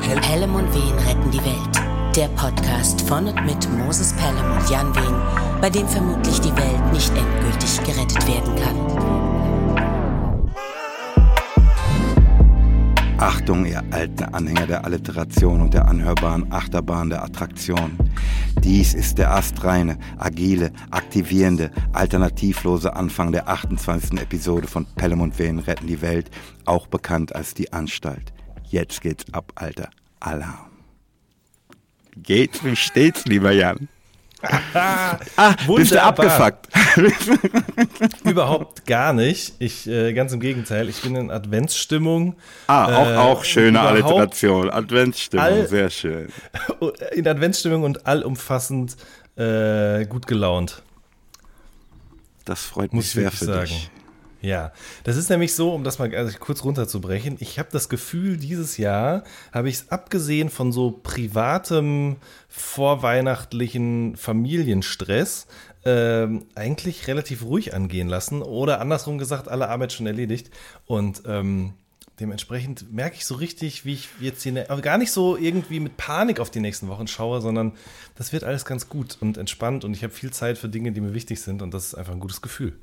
Pelham und Wehen retten die Welt. Der Podcast von und mit Moses Pelham und Jan Wehen, bei dem vermutlich die Welt nicht endgültig gerettet werden kann. Achtung, ihr alten Anhänger der Alliteration und der anhörbaren Achterbahn der Attraktion. Dies ist der astreine, agile, aktivierende, alternativlose Anfang der 28. Episode von Pelham und Wehen retten die Welt, auch bekannt als die Anstalt. Jetzt geht's ab, Alter. Alarm. Geht's, wie steht's, lieber Jan? ah, bist du abgefuckt? Überhaupt gar nicht. Ich, äh, ganz im Gegenteil, ich bin in Adventsstimmung. Ah, auch, Äh, auch schöne Alliteration. Adventsstimmung, all- sehr schön. In Adventsstimmung und allumfassend äh, gut gelaunt. Das freut mich ich sehr für sagen. dich. Ja, das ist nämlich so, um das mal also kurz runterzubrechen. Ich habe das Gefühl, dieses Jahr habe ich es abgesehen von so privatem, vorweihnachtlichen Familienstress ähm, eigentlich relativ ruhig angehen lassen. Oder andersrum gesagt, alle Arbeit schon erledigt. Und ähm, dementsprechend merke ich so richtig, wie ich jetzt hier, aber gar nicht so irgendwie mit Panik auf die nächsten Wochen schaue, sondern das wird alles ganz gut und entspannt und ich habe viel Zeit für Dinge, die mir wichtig sind und das ist einfach ein gutes Gefühl.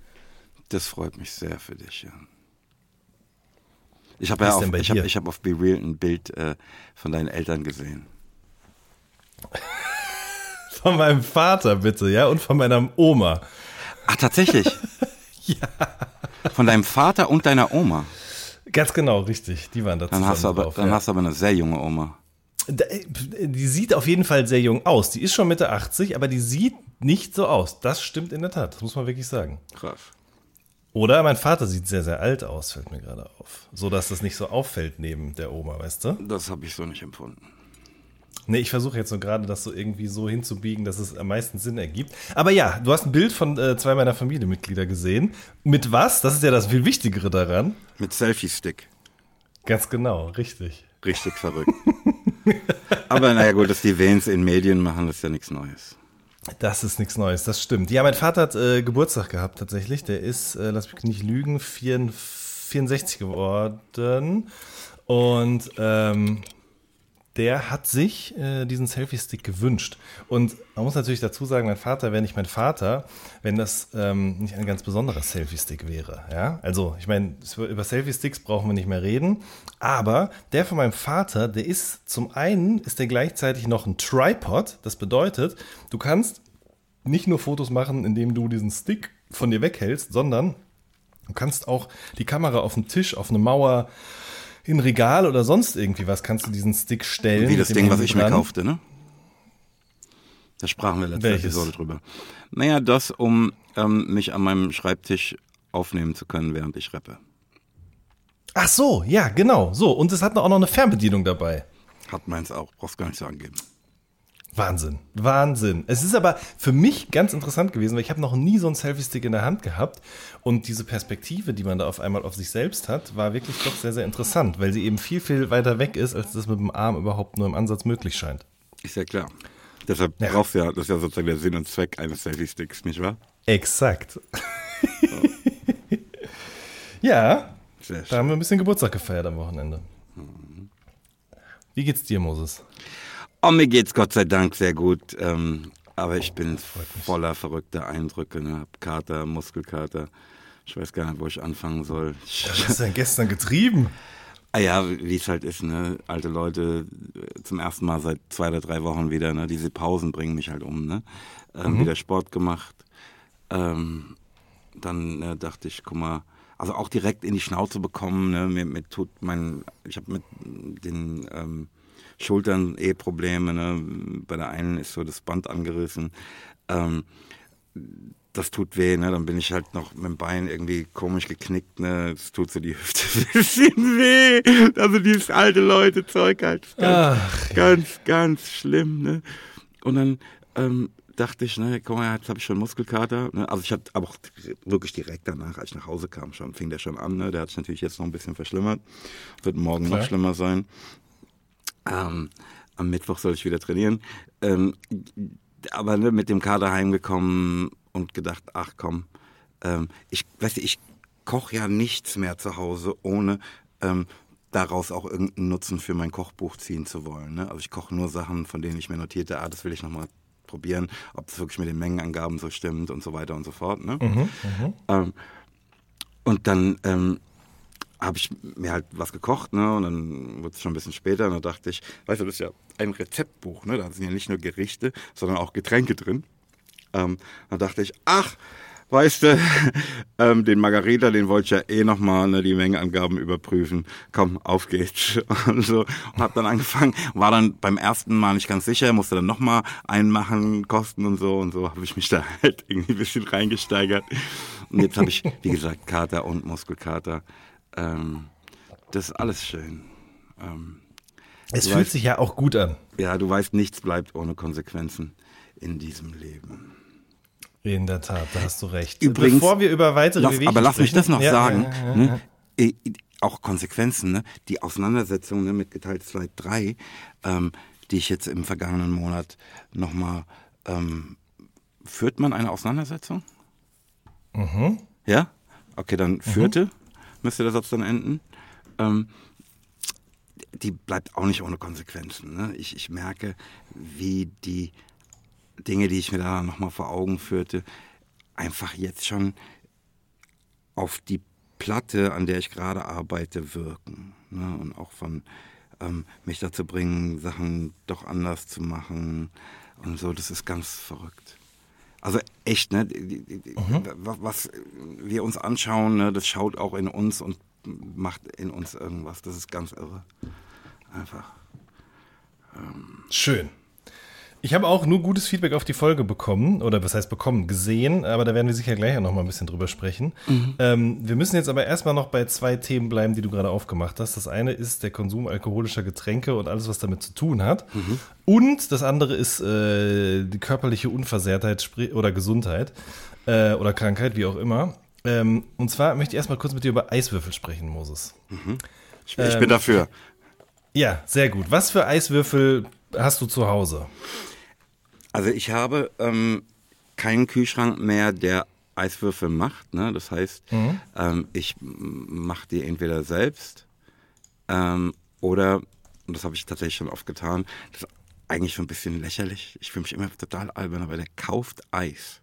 Das freut mich sehr für dich, Jan. Ich habe ja auf, ich hab, ich hab auf Be Real ein Bild äh, von deinen Eltern gesehen. Von meinem Vater bitte, ja, und von meiner Oma. Ach, tatsächlich? Ja. Von deinem Vater und deiner Oma. Ganz genau, richtig. Die waren da Dann zusammen hast du aber, drauf. dann ja. hast du aber eine sehr junge Oma. Da- Die sieht auf jeden Fall sehr jung aus. Die ist schon Mitte 80, aber die sieht nicht so aus. Das stimmt in der Tat. Das muss man wirklich sagen. Krass. Oder mein Vater sieht sehr, sehr alt aus, fällt mir gerade auf. So dass das nicht so auffällt neben der Oma, weißt du? Das habe ich so nicht empfunden. Nee, ich versuche jetzt so gerade das so irgendwie so hinzubiegen, dass es am meisten Sinn ergibt. Aber ja, du hast ein Bild von äh, zwei meiner Familienmitglieder gesehen. Mit was? Das ist ja das viel Wichtigere daran. Mit Selfie-Stick. Ganz genau, richtig. Richtig verrückt. aber naja, gut, dass die Vans in Medien machen, das ist ja nichts Neues. Das ist nichts Neues, das stimmt. Ja, mein Vater hat äh, Geburtstag gehabt tatsächlich. Der ist, äh, lass mich nicht lügen, 64 64 geworden. Und ähm, der hat sich äh, diesen Selfie-Stick gewünscht. Und man muss natürlich dazu sagen, mein Vater wäre nicht mein Vater, wenn das ähm, nicht ein ganz besonderer Selfie-Stick wäre. Ja? Also, ich meine, über Selfie-Sticks brauchen wir nicht mehr reden. Aber der von meinem Vater, der ist zum einen, ist der gleichzeitig noch ein Tripod. Das bedeutet, du kannst nicht nur Fotos machen, indem du diesen Stick von dir weghältst, sondern du kannst auch die Kamera auf den Tisch, auf eine Mauer, in Regal oder sonst irgendwie was, kannst du diesen Stick stellen. Wie das Ding, was ich mir dran. kaufte, ne? Da sprachen wir letzte? Episode drüber. Naja, das, um ähm, mich an meinem Schreibtisch aufnehmen zu können, während ich rappe. Ach so, ja, genau. So, und es hat auch noch eine Fernbedienung dabei. Hat meins auch, brauchst gar nicht zu angeben. Wahnsinn, Wahnsinn. Es ist aber für mich ganz interessant gewesen, weil ich habe noch nie so einen Selfie-Stick in der Hand gehabt und diese Perspektive, die man da auf einmal auf sich selbst hat, war wirklich doch sehr, sehr interessant, weil sie eben viel, viel weiter weg ist, als das mit dem Arm überhaupt nur im Ansatz möglich scheint. Ist ja klar. Deshalb Ja. brauchst du ja, das ist ja sozusagen der Sinn und Zweck eines Selfie-Sticks, nicht wahr? Exakt. ja, Sehr da haben wir ein bisschen Geburtstag gefeiert am Wochenende. Wie geht's dir, Moses? Oh, mir geht's Gott sei Dank sehr gut. Ähm, aber ich bin voller verrückter Eindrücke. Ne? Hab Kater, Muskelkater. Ich weiß gar nicht, wo ich anfangen soll. Was hast du denn gestern getrieben? Ah ja, wie es halt ist, ne? Alte Leute äh, zum ersten Mal seit zwei oder drei Wochen wieder, ne? Diese Pausen bringen mich halt um, ne? Ähm, Wieder Sport gemacht. Ähm, dann äh, dachte ich, guck mal, also auch direkt in die Schnauze bekommen, ne? Mir, mir tut mein, ich habe mit den ähm, Schultern eh Probleme, ne? Bei der einen ist so das Band angerissen. Ähm, das tut weh, ne? Dann bin ich halt noch mit dem Bein irgendwie komisch geknickt, ne? Es tut so die Hüfte ein bisschen weh. Also dieses alte Leute-Zeug halt. Ganz, ganz, ganz schlimm, ne? Und dann ähm, dachte ich, ne, guck mal, jetzt habe ich schon Muskelkater. Ne? Also ich hatte aber auch wirklich direkt danach, als ich nach Hause kam, schon fing der schon an. Ne? Der hat sich natürlich jetzt noch ein bisschen verschlimmert. Wird morgen Klar. noch schlimmer sein. Ähm, am Mittwoch soll ich wieder trainieren. Ähm, aber ne, mit dem Kader heimgekommen und gedacht, ach komm, ähm, ich weiß nicht, ich koche ja nichts mehr zu Hause ohne ähm, daraus auch irgendeinen Nutzen für mein Kochbuch ziehen zu wollen. Ne? Also ich koche nur Sachen, von denen ich mir notierte, ah, das will ich nochmal probieren, ob das wirklich mit den Mengenangaben so stimmt und so weiter und so fort. Ne? Mhm, ähm, und dann ähm, habe ich mir halt was gekocht, ne? Und dann wurde es schon ein bisschen später und dann dachte ich, weißt du, das ist ja ein Rezeptbuch, ne? Da sind ja nicht nur Gerichte, sondern auch Getränke drin. Ähm, dann dachte ich, ach, weißt du, ähm, den Margarita, den wollte ich ja eh nochmal ne, die Mengenangaben überprüfen. Komm, auf geht's. Und so. Und hab dann angefangen, war dann beim ersten Mal nicht ganz sicher, musste dann nochmal einmachen, kosten und so. Und so habe ich mich da halt irgendwie ein bisschen reingesteigert. Und jetzt habe ich, wie gesagt, Kater und Muskelkater. Ähm, das ist alles schön. Ähm, es fühlt weißt, sich ja auch gut an. Ja, du weißt, nichts bleibt ohne Konsequenzen in diesem Leben. In der Tat, da hast du recht. Übrigens, Bevor wir über weitere lass, Aber lass mich das noch ja, sagen. Ja, ja, ne? Auch Konsequenzen, ne? die Auseinandersetzung ne, mit Geteilt 2, 3, ähm, die ich jetzt im vergangenen Monat nochmal, ähm, führt man eine Auseinandersetzung? Mhm. Ja? Okay, dann führte, mhm. Müsste der Satz dann enden. Ähm, die bleibt auch nicht ohne Konsequenzen. Ne? Ich, ich merke, wie die Dinge, die ich mir da nochmal vor Augen führte, einfach jetzt schon auf die Platte, an der ich gerade arbeite, wirken. Ne? Und auch von ähm, mich dazu bringen, Sachen doch anders zu machen und so. Das ist ganz verrückt. Also echt, ne? Mhm. Was wir uns anschauen, ne? das schaut auch in uns und macht in uns irgendwas. Das ist ganz irre. Einfach. Ähm. Schön. Ich habe auch nur gutes Feedback auf die Folge bekommen, oder was heißt bekommen, gesehen, aber da werden wir sicher gleich noch mal ein bisschen drüber sprechen. Mhm. Ähm, wir müssen jetzt aber erstmal noch bei zwei Themen bleiben, die du gerade aufgemacht hast. Das eine ist der Konsum alkoholischer Getränke und alles, was damit zu tun hat. Mhm. Und das andere ist äh, die körperliche Unversehrtheit oder Gesundheit äh, oder Krankheit, wie auch immer. Ähm, und zwar möchte ich erstmal kurz mit dir über Eiswürfel sprechen, Moses. Mhm. Ich, ich ähm, bin dafür. Ja, sehr gut. Was für Eiswürfel hast du zu Hause? Also ich habe ähm, keinen Kühlschrank mehr, der Eiswürfel macht. Ne? Das heißt, mhm. ähm, ich mache die entweder selbst ähm, oder, und das habe ich tatsächlich schon oft getan, das ist eigentlich schon ein bisschen lächerlich. Ich fühle mich immer total albern, aber der kauft Eis.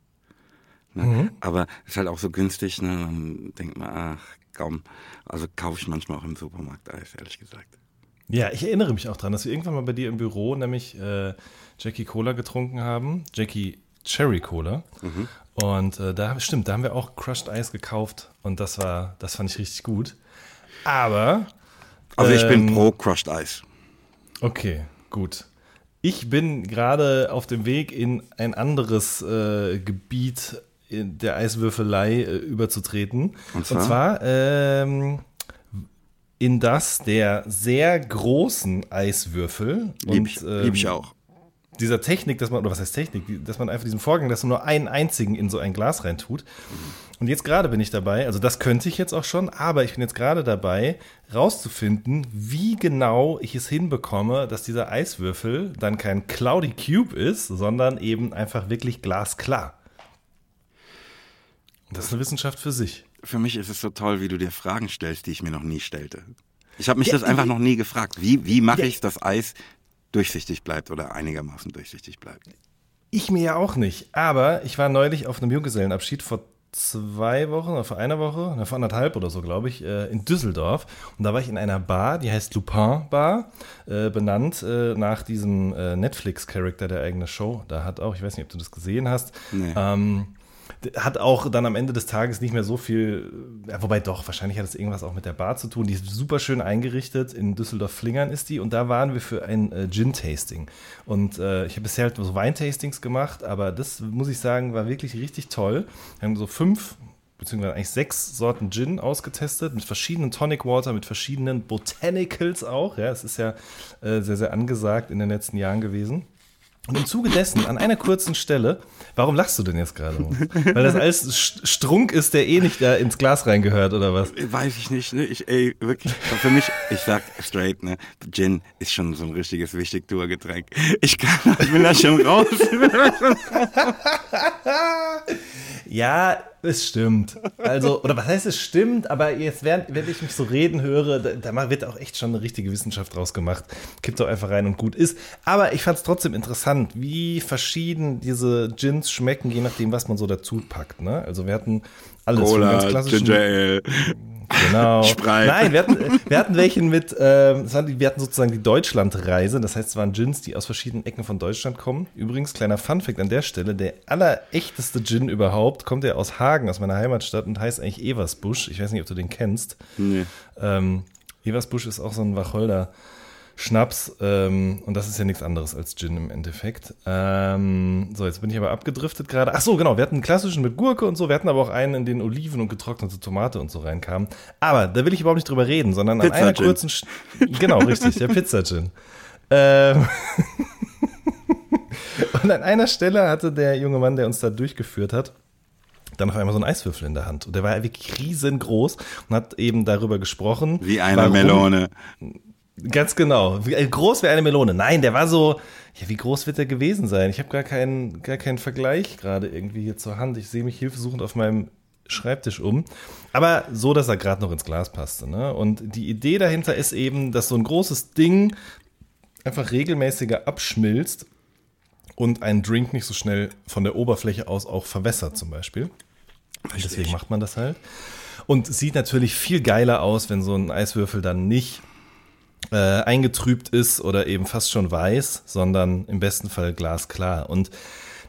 Ne? Mhm. Aber es ist halt auch so günstig, ne? dann denkt man, ach komm, also kaufe ich manchmal auch im Supermarkt Eis, ehrlich gesagt. Ja, ich erinnere mich auch dran, dass wir irgendwann mal bei dir im Büro nämlich äh, Jackie Cola getrunken haben. Jackie Cherry Cola. Mhm. Und äh, da stimmt, da haben wir auch Crushed Ice gekauft und das war, das fand ich richtig gut. Aber. Also ich ähm, bin pro Crushed Ice. Okay, gut. Ich bin gerade auf dem Weg in ein anderes äh, Gebiet der Eiswürfelei äh, überzutreten. Und zwar, und zwar ähm, in das der sehr großen Eiswürfel. Lieb ich, ähm, lieb ich auch. Dieser Technik, dass man, oder was heißt Technik, dass man einfach diesen Vorgang, dass man nur einen einzigen in so ein Glas reintut. Und jetzt gerade bin ich dabei, also das könnte ich jetzt auch schon, aber ich bin jetzt gerade dabei, rauszufinden, wie genau ich es hinbekomme, dass dieser Eiswürfel dann kein Cloudy Cube ist, sondern eben einfach wirklich glasklar. Das ist eine Wissenschaft für sich für mich ist es so toll, wie du dir Fragen stellst, die ich mir noch nie stellte. Ich habe mich ja, das einfach noch nie gefragt. Wie, wie mache ja. ich, dass Eis durchsichtig bleibt oder einigermaßen durchsichtig bleibt? Ich mir ja auch nicht. Aber ich war neulich auf einem Junggesellenabschied vor zwei Wochen oder vor einer Woche, vor anderthalb oder so, glaube ich, äh, in Düsseldorf. Und da war ich in einer Bar, die heißt Lupin Bar, äh, benannt äh, nach diesem Netflix-Charakter der eigenen Show. Da hat auch, ich weiß nicht, ob du das gesehen hast, nee. ähm, hat auch dann am Ende des Tages nicht mehr so viel, ja, wobei doch, wahrscheinlich hat es irgendwas auch mit der Bar zu tun. Die ist super schön eingerichtet, in Düsseldorf-Flingern ist die und da waren wir für ein äh, Gin-Tasting. Und äh, ich habe bisher halt so Weintastings gemacht, aber das, muss ich sagen, war wirklich richtig toll. Wir haben so fünf, beziehungsweise eigentlich sechs Sorten Gin ausgetestet, mit verschiedenen Tonic Water, mit verschiedenen Botanicals auch. Ja, es ist ja äh, sehr, sehr angesagt in den letzten Jahren gewesen. Und im Zuge dessen, an einer kurzen Stelle, warum lachst du denn jetzt gerade? Weil das alles Strunk ist, der eh nicht da ins Glas reingehört, oder was? Weiß ich nicht, ne? Ich, ey, wirklich, für mich, ich sag straight, ne? Gin ist schon so ein richtiges Wichtigtour-Getränk. Ich kann, ich bin da schon raus. ja, Es stimmt. Also, oder was heißt es stimmt, aber jetzt, während, wenn ich mich so reden höre, da, da wird auch echt schon eine richtige Wissenschaft draus gemacht. Kippt doch einfach rein und gut ist. Aber ich fand es trotzdem interessant, wie verschieden diese Gins schmecken, je nachdem, was man so dazu packt. Ne? Also wir hatten alles Cola, von ganz klassischen. Ginger Ale. Genau. Sprite. Nein, wir hatten, wir hatten welchen mit, ähm, wir hatten sozusagen die Deutschlandreise. Das heißt, es waren Gins, die aus verschiedenen Ecken von Deutschland kommen. Übrigens, kleiner Funfact an der Stelle: der allerechteste Gin überhaupt kommt ja aus Hagen, aus meiner Heimatstadt und heißt eigentlich Eversbusch. Ich weiß nicht, ob du den kennst. Nee. Ähm, Eversbusch ist auch so ein Wacholder. Schnaps, ähm, und das ist ja nichts anderes als Gin im Endeffekt. Ähm, so, jetzt bin ich aber abgedriftet gerade. Ach so, genau, wir hatten einen klassischen mit Gurke und so, wir hatten aber auch einen, in den Oliven und getrocknete Tomate und so reinkamen. Aber da will ich überhaupt nicht drüber reden, sondern an einer Pizza-Gin. kurzen... Sch- Genau, richtig, der Pizza-Gin. Ähm, und an einer Stelle hatte der junge Mann, der uns da durchgeführt hat, dann auf einmal so einen Eiswürfel in der Hand. Und der war wirklich riesengroß und hat eben darüber gesprochen. Wie eine warum- Melone. Ganz genau. Wie äh, groß wie eine Melone. Nein, der war so. Ja, wie groß wird der gewesen sein? Ich habe gar keinen, gar keinen Vergleich gerade irgendwie hier zur Hand. Ich sehe mich hilfesuchend auf meinem Schreibtisch um. Aber so, dass er gerade noch ins Glas passte. Ne? Und die Idee dahinter ist eben, dass so ein großes Ding einfach regelmäßiger abschmilzt und einen Drink nicht so schnell von der Oberfläche aus auch verwässert zum Beispiel. Deswegen macht man das halt. Und sieht natürlich viel geiler aus, wenn so ein Eiswürfel dann nicht äh, eingetrübt ist oder eben fast schon weiß, sondern im besten Fall glasklar. Und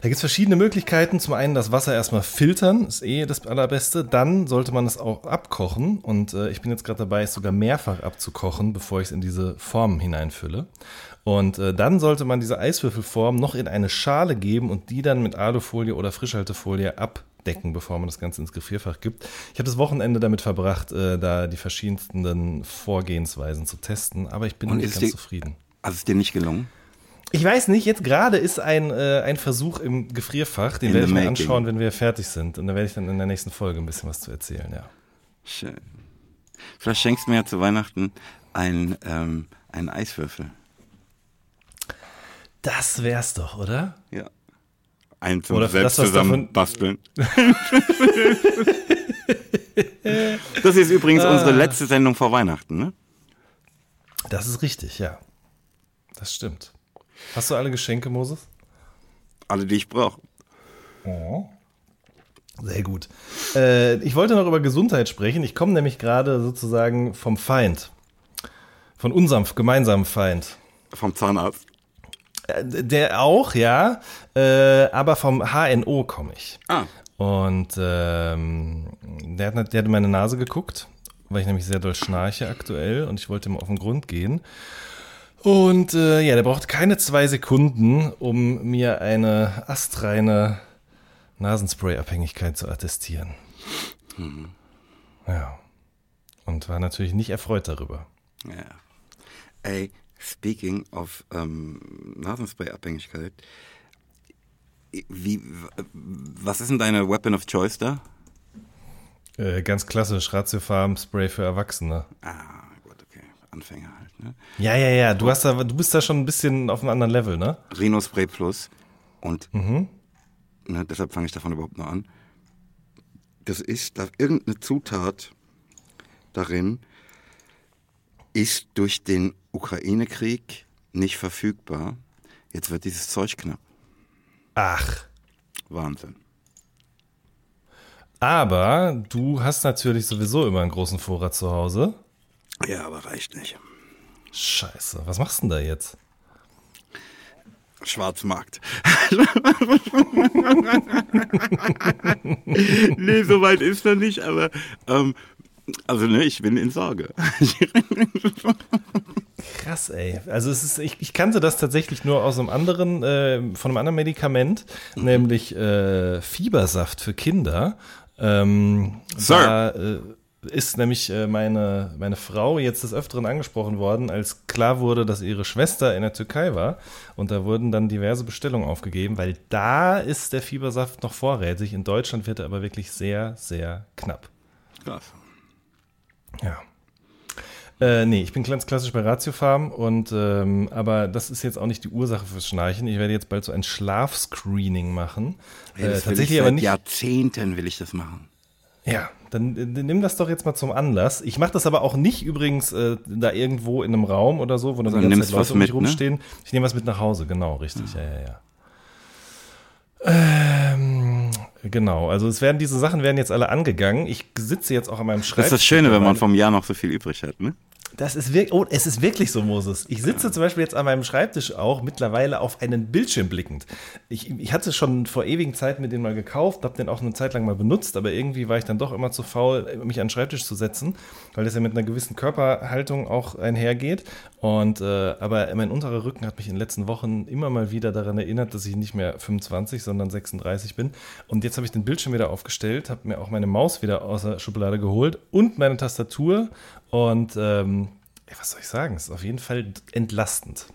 da gibt es verschiedene Möglichkeiten. Zum einen das Wasser erstmal filtern, ist eh das allerbeste. Dann sollte man es auch abkochen. Und äh, ich bin jetzt gerade dabei, es sogar mehrfach abzukochen, bevor ich es in diese Formen hineinfülle. Und äh, dann sollte man diese Eiswürfelform noch in eine Schale geben und die dann mit Alufolie oder Frischhaltefolie abdecken, bevor man das Ganze ins Gefrierfach gibt. Ich habe das Wochenende damit verbracht, äh, da die verschiedensten Vorgehensweisen zu testen, aber ich bin Und nicht ganz die- zufrieden. Also ist dir nicht gelungen? Ich weiß nicht, jetzt gerade ist ein, äh, ein Versuch im Gefrierfach, den In werde ich mir anschauen, wenn wir fertig sind. Und da werde ich dann in der nächsten Folge ein bisschen was zu erzählen, ja. Schön. Vielleicht schenkst du mir ja zu Weihnachten einen, ähm, einen Eiswürfel. Das wär's doch, oder? Ja. Zum Oder selbst zusammenbasteln. das ist übrigens Ah. unsere letzte Sendung vor Weihnachten, ne? Das ist richtig, ja. Das stimmt. Hast du alle Geschenke, Moses? Alle, die ich brauche. Sehr gut. Äh, ich wollte noch über Gesundheit sprechen. Ich komme nämlich gerade sozusagen vom Feind. Von unserem gemeinsamen Feind. Vom Zahnarzt. Äh, Der auch, ja. Äh, aber vom HNO komme ich. Ah. Und ähm, der, hat, der hat in meine Nase geguckt, weil ich nämlich sehr doll schnarche aktuell und ich wollte ihm auf den Grund gehen. Und äh, ja, der braucht keine zwei Sekunden, um mir eine astreine Nasenspray-Abhängigkeit zu attestieren. Ja. Und war natürlich nicht erfreut darüber. Ja. Ey, speaking of ähm, Nasenspray-Abhängigkeit, wie, was ist denn deine Weapon of Choice da? Äh, ganz klassisch, Ratiofarm-Spray für Erwachsene. Ah, gut, okay. Anfänger halt, ne? Ja, ja, ja, du, hast da, du bist da schon ein bisschen auf einem anderen Level, ne? Rhino Spray Plus. Und Mhm. ne, deshalb fange ich davon überhaupt nur an. Das ist da irgendeine Zutat darin ist durch den Ukraine-Krieg nicht verfügbar. Jetzt wird dieses Zeug knapp. Ach. Wahnsinn. Aber du hast natürlich sowieso immer einen großen Vorrat zu Hause. Ja, aber reicht nicht. Scheiße, was machst du denn da jetzt? Schwarzmarkt. nee, so weit ist er nicht, aber ähm, also ne, ich bin in Sorge. Krass, ey. Also es ist, ich, ich kannte das tatsächlich nur aus einem anderen, äh, von einem anderen Medikament, nämlich äh, Fiebersaft für Kinder. Ähm, Sir. Da äh, ist nämlich äh, meine, meine Frau jetzt des Öfteren angesprochen worden, als klar wurde, dass ihre Schwester in der Türkei war. Und da wurden dann diverse Bestellungen aufgegeben, weil da ist der Fiebersaft noch vorrätig. In Deutschland wird er aber wirklich sehr, sehr knapp. Krass. Ja. Äh, nee, ich bin ganz klassisch bei Ratiofarm und ähm, aber das ist jetzt auch nicht die Ursache fürs Schnarchen. Ich werde jetzt bald so ein Schlafscreening machen. Das äh, tatsächlich ich aber seit nicht. Jahrzehnten will ich das machen. Ja, dann äh, nimm das doch jetzt mal zum Anlass. Ich mache das aber auch nicht übrigens äh, da irgendwo in einem Raum oder so, wo dann Sondern die ganze Zeit Leute um mich ne? rumstehen. Ich nehme was mit nach Hause, genau, richtig, ja, ja, ja. Ähm, genau, also es werden diese Sachen werden jetzt alle angegangen. Ich sitze jetzt auch an meinem Das Schreibtisch. ist das Schöne, wenn man vom Jahr noch so viel übrig hat, ne? Das ist wirklich, oh, es ist wirklich so, Moses. Ich sitze zum Beispiel jetzt an meinem Schreibtisch auch mittlerweile auf einen Bildschirm blickend. Ich, ich hatte schon vor ewigen Zeiten mir den mal gekauft, habe den auch eine Zeit lang mal benutzt, aber irgendwie war ich dann doch immer zu faul, mich an den Schreibtisch zu setzen, weil das ja mit einer gewissen Körperhaltung auch einhergeht. Und äh, aber mein unterer Rücken hat mich in den letzten Wochen immer mal wieder daran erinnert, dass ich nicht mehr 25, sondern 36 bin. Und jetzt habe ich den Bildschirm wieder aufgestellt, habe mir auch meine Maus wieder aus der Schublade geholt und meine Tastatur. Und ähm, was soll ich sagen? Es ist auf jeden Fall entlastend.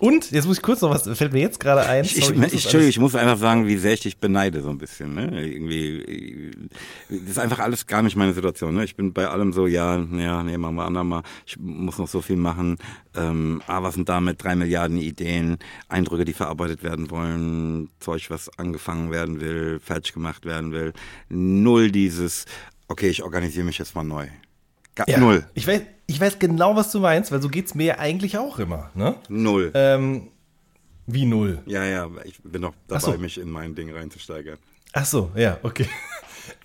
Und jetzt muss ich kurz noch was, fällt mir jetzt gerade ein. Ich, ich, sorry, ich, muss das Entschuldigung, ich muss einfach sagen, wie sehr ich dich beneide, so ein bisschen. Ne? Irgendwie, das ist einfach alles gar nicht meine Situation. Ne? Ich bin bei allem so, ja, ja, nee, machen wir andermal. Ich muss noch so viel machen. Ähm, ah, was sind da mit drei Milliarden Ideen, Eindrücke, die verarbeitet werden wollen, Zeug, was angefangen werden will, fertig gemacht werden will. Null dieses, okay, ich organisiere mich jetzt mal neu. Ga ja, Null. Ich weiß, ich weiß genau, was du meinst, weil so geht's mir ja eigentlich auch immer. Ne? Null. Ähm, wie null? ja, ja, ich bin noch dabei, so. mich in mein Ding reinzusteigern. Ach so, ja, okay.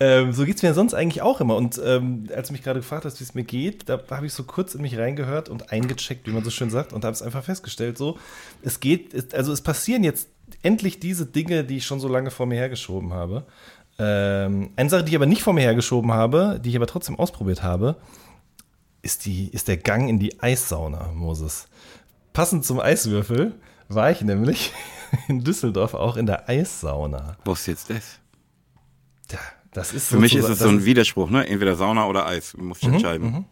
Ähm, so geht's mir sonst eigentlich auch immer. Und ähm, als du mich gerade gefragt hast, wie es mir geht, da habe ich so kurz in mich reingehört und eingecheckt, wie man so schön sagt, und habe es einfach festgestellt, so, es geht, es, also es passieren jetzt endlich diese Dinge, die ich schon so lange vor mir hergeschoben habe. Ähm, eine Sache, die ich aber nicht vor mir hergeschoben habe, die ich aber trotzdem ausprobiert habe, ist, die, ist der Gang in die Eissauna, Moses. Passend zum Eiswürfel war ich nämlich in Düsseldorf auch in der Eissauna. Was ist jetzt das? Tja, das ist Für mich ist es so ein Widerspruch, ne? Entweder Sauna oder Eis. Muss ich entscheiden.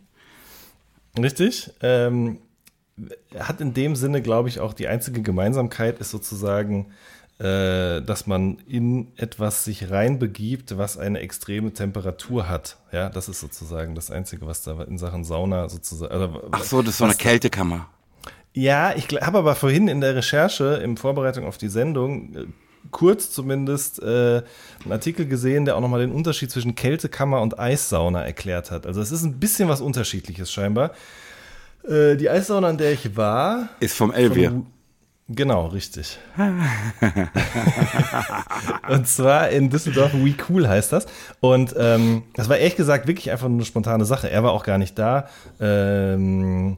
Richtig. Ähm, hat in dem Sinne, glaube ich, auch die einzige Gemeinsamkeit ist sozusagen, äh, dass man in etwas sich reinbegibt, was eine extreme Temperatur hat. Ja, das ist sozusagen das Einzige, was da in Sachen Sauna sozusagen. Also, Ach so, das ist so eine Kältekammer. Ja, ich habe aber vorhin in der Recherche, in Vorbereitung auf die Sendung, äh, kurz zumindest äh, einen Artikel gesehen, der auch nochmal den Unterschied zwischen Kältekammer und Eissauna erklärt hat. Also es ist ein bisschen was Unterschiedliches scheinbar. Äh, die Eissauna, in der ich war, Ist vom Elvier. von- Genau, richtig. und zwar in Düsseldorf, We Cool heißt das. Und ähm, das war ehrlich gesagt wirklich einfach nur eine spontane Sache. Er war auch gar nicht da. Ähm,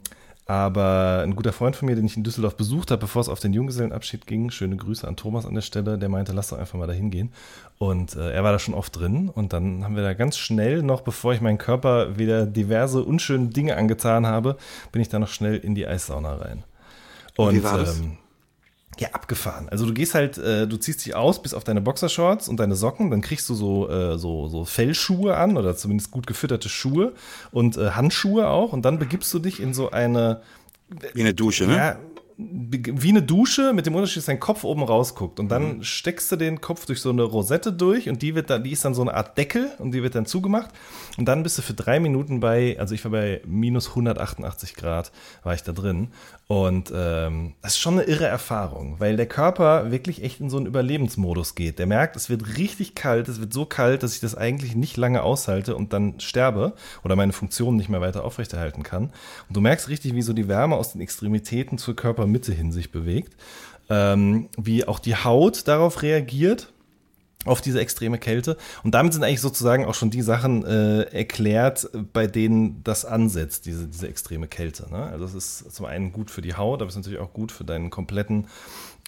aber ein guter Freund von mir, den ich in Düsseldorf besucht habe, bevor es auf den Junggesellenabschied ging, schöne Grüße an Thomas an der Stelle, der meinte, lass doch einfach mal da hingehen. Und äh, er war da schon oft drin. Und dann haben wir da ganz schnell noch, bevor ich meinen Körper wieder diverse unschöne Dinge angetan habe, bin ich da noch schnell in die Eissauna rein. Und Wie war das? Ähm, ja, abgefahren. Also du gehst halt, äh, du ziehst dich aus bis auf deine Boxershorts und deine Socken, dann kriegst du so, äh, so, so Fellschuhe an oder zumindest gut gefütterte Schuhe und äh, Handschuhe auch und dann begibst du dich in so eine, Wie eine Dusche, ne? ja, wie eine Dusche mit dem Unterschied, dass dein Kopf oben rausguckt und dann steckst du den Kopf durch so eine Rosette durch und die wird dann, die ist dann so eine Art Deckel und die wird dann zugemacht und dann bist du für drei Minuten bei, also ich war bei minus 188 Grad, war ich da drin und ähm, das ist schon eine irre Erfahrung, weil der Körper wirklich echt in so einen Überlebensmodus geht. Der merkt, es wird richtig kalt, es wird so kalt, dass ich das eigentlich nicht lange aushalte und dann sterbe oder meine Funktion nicht mehr weiter aufrechterhalten kann. Und du merkst richtig, wie so die Wärme aus den Extremitäten zur Körpermitte hin sich bewegt, ähm, wie auch die Haut darauf reagiert auf diese extreme Kälte. Und damit sind eigentlich sozusagen auch schon die Sachen äh, erklärt, bei denen das ansetzt, diese, diese extreme Kälte. Ne? Also es ist zum einen gut für die Haut, aber es ist natürlich auch gut für deinen kompletten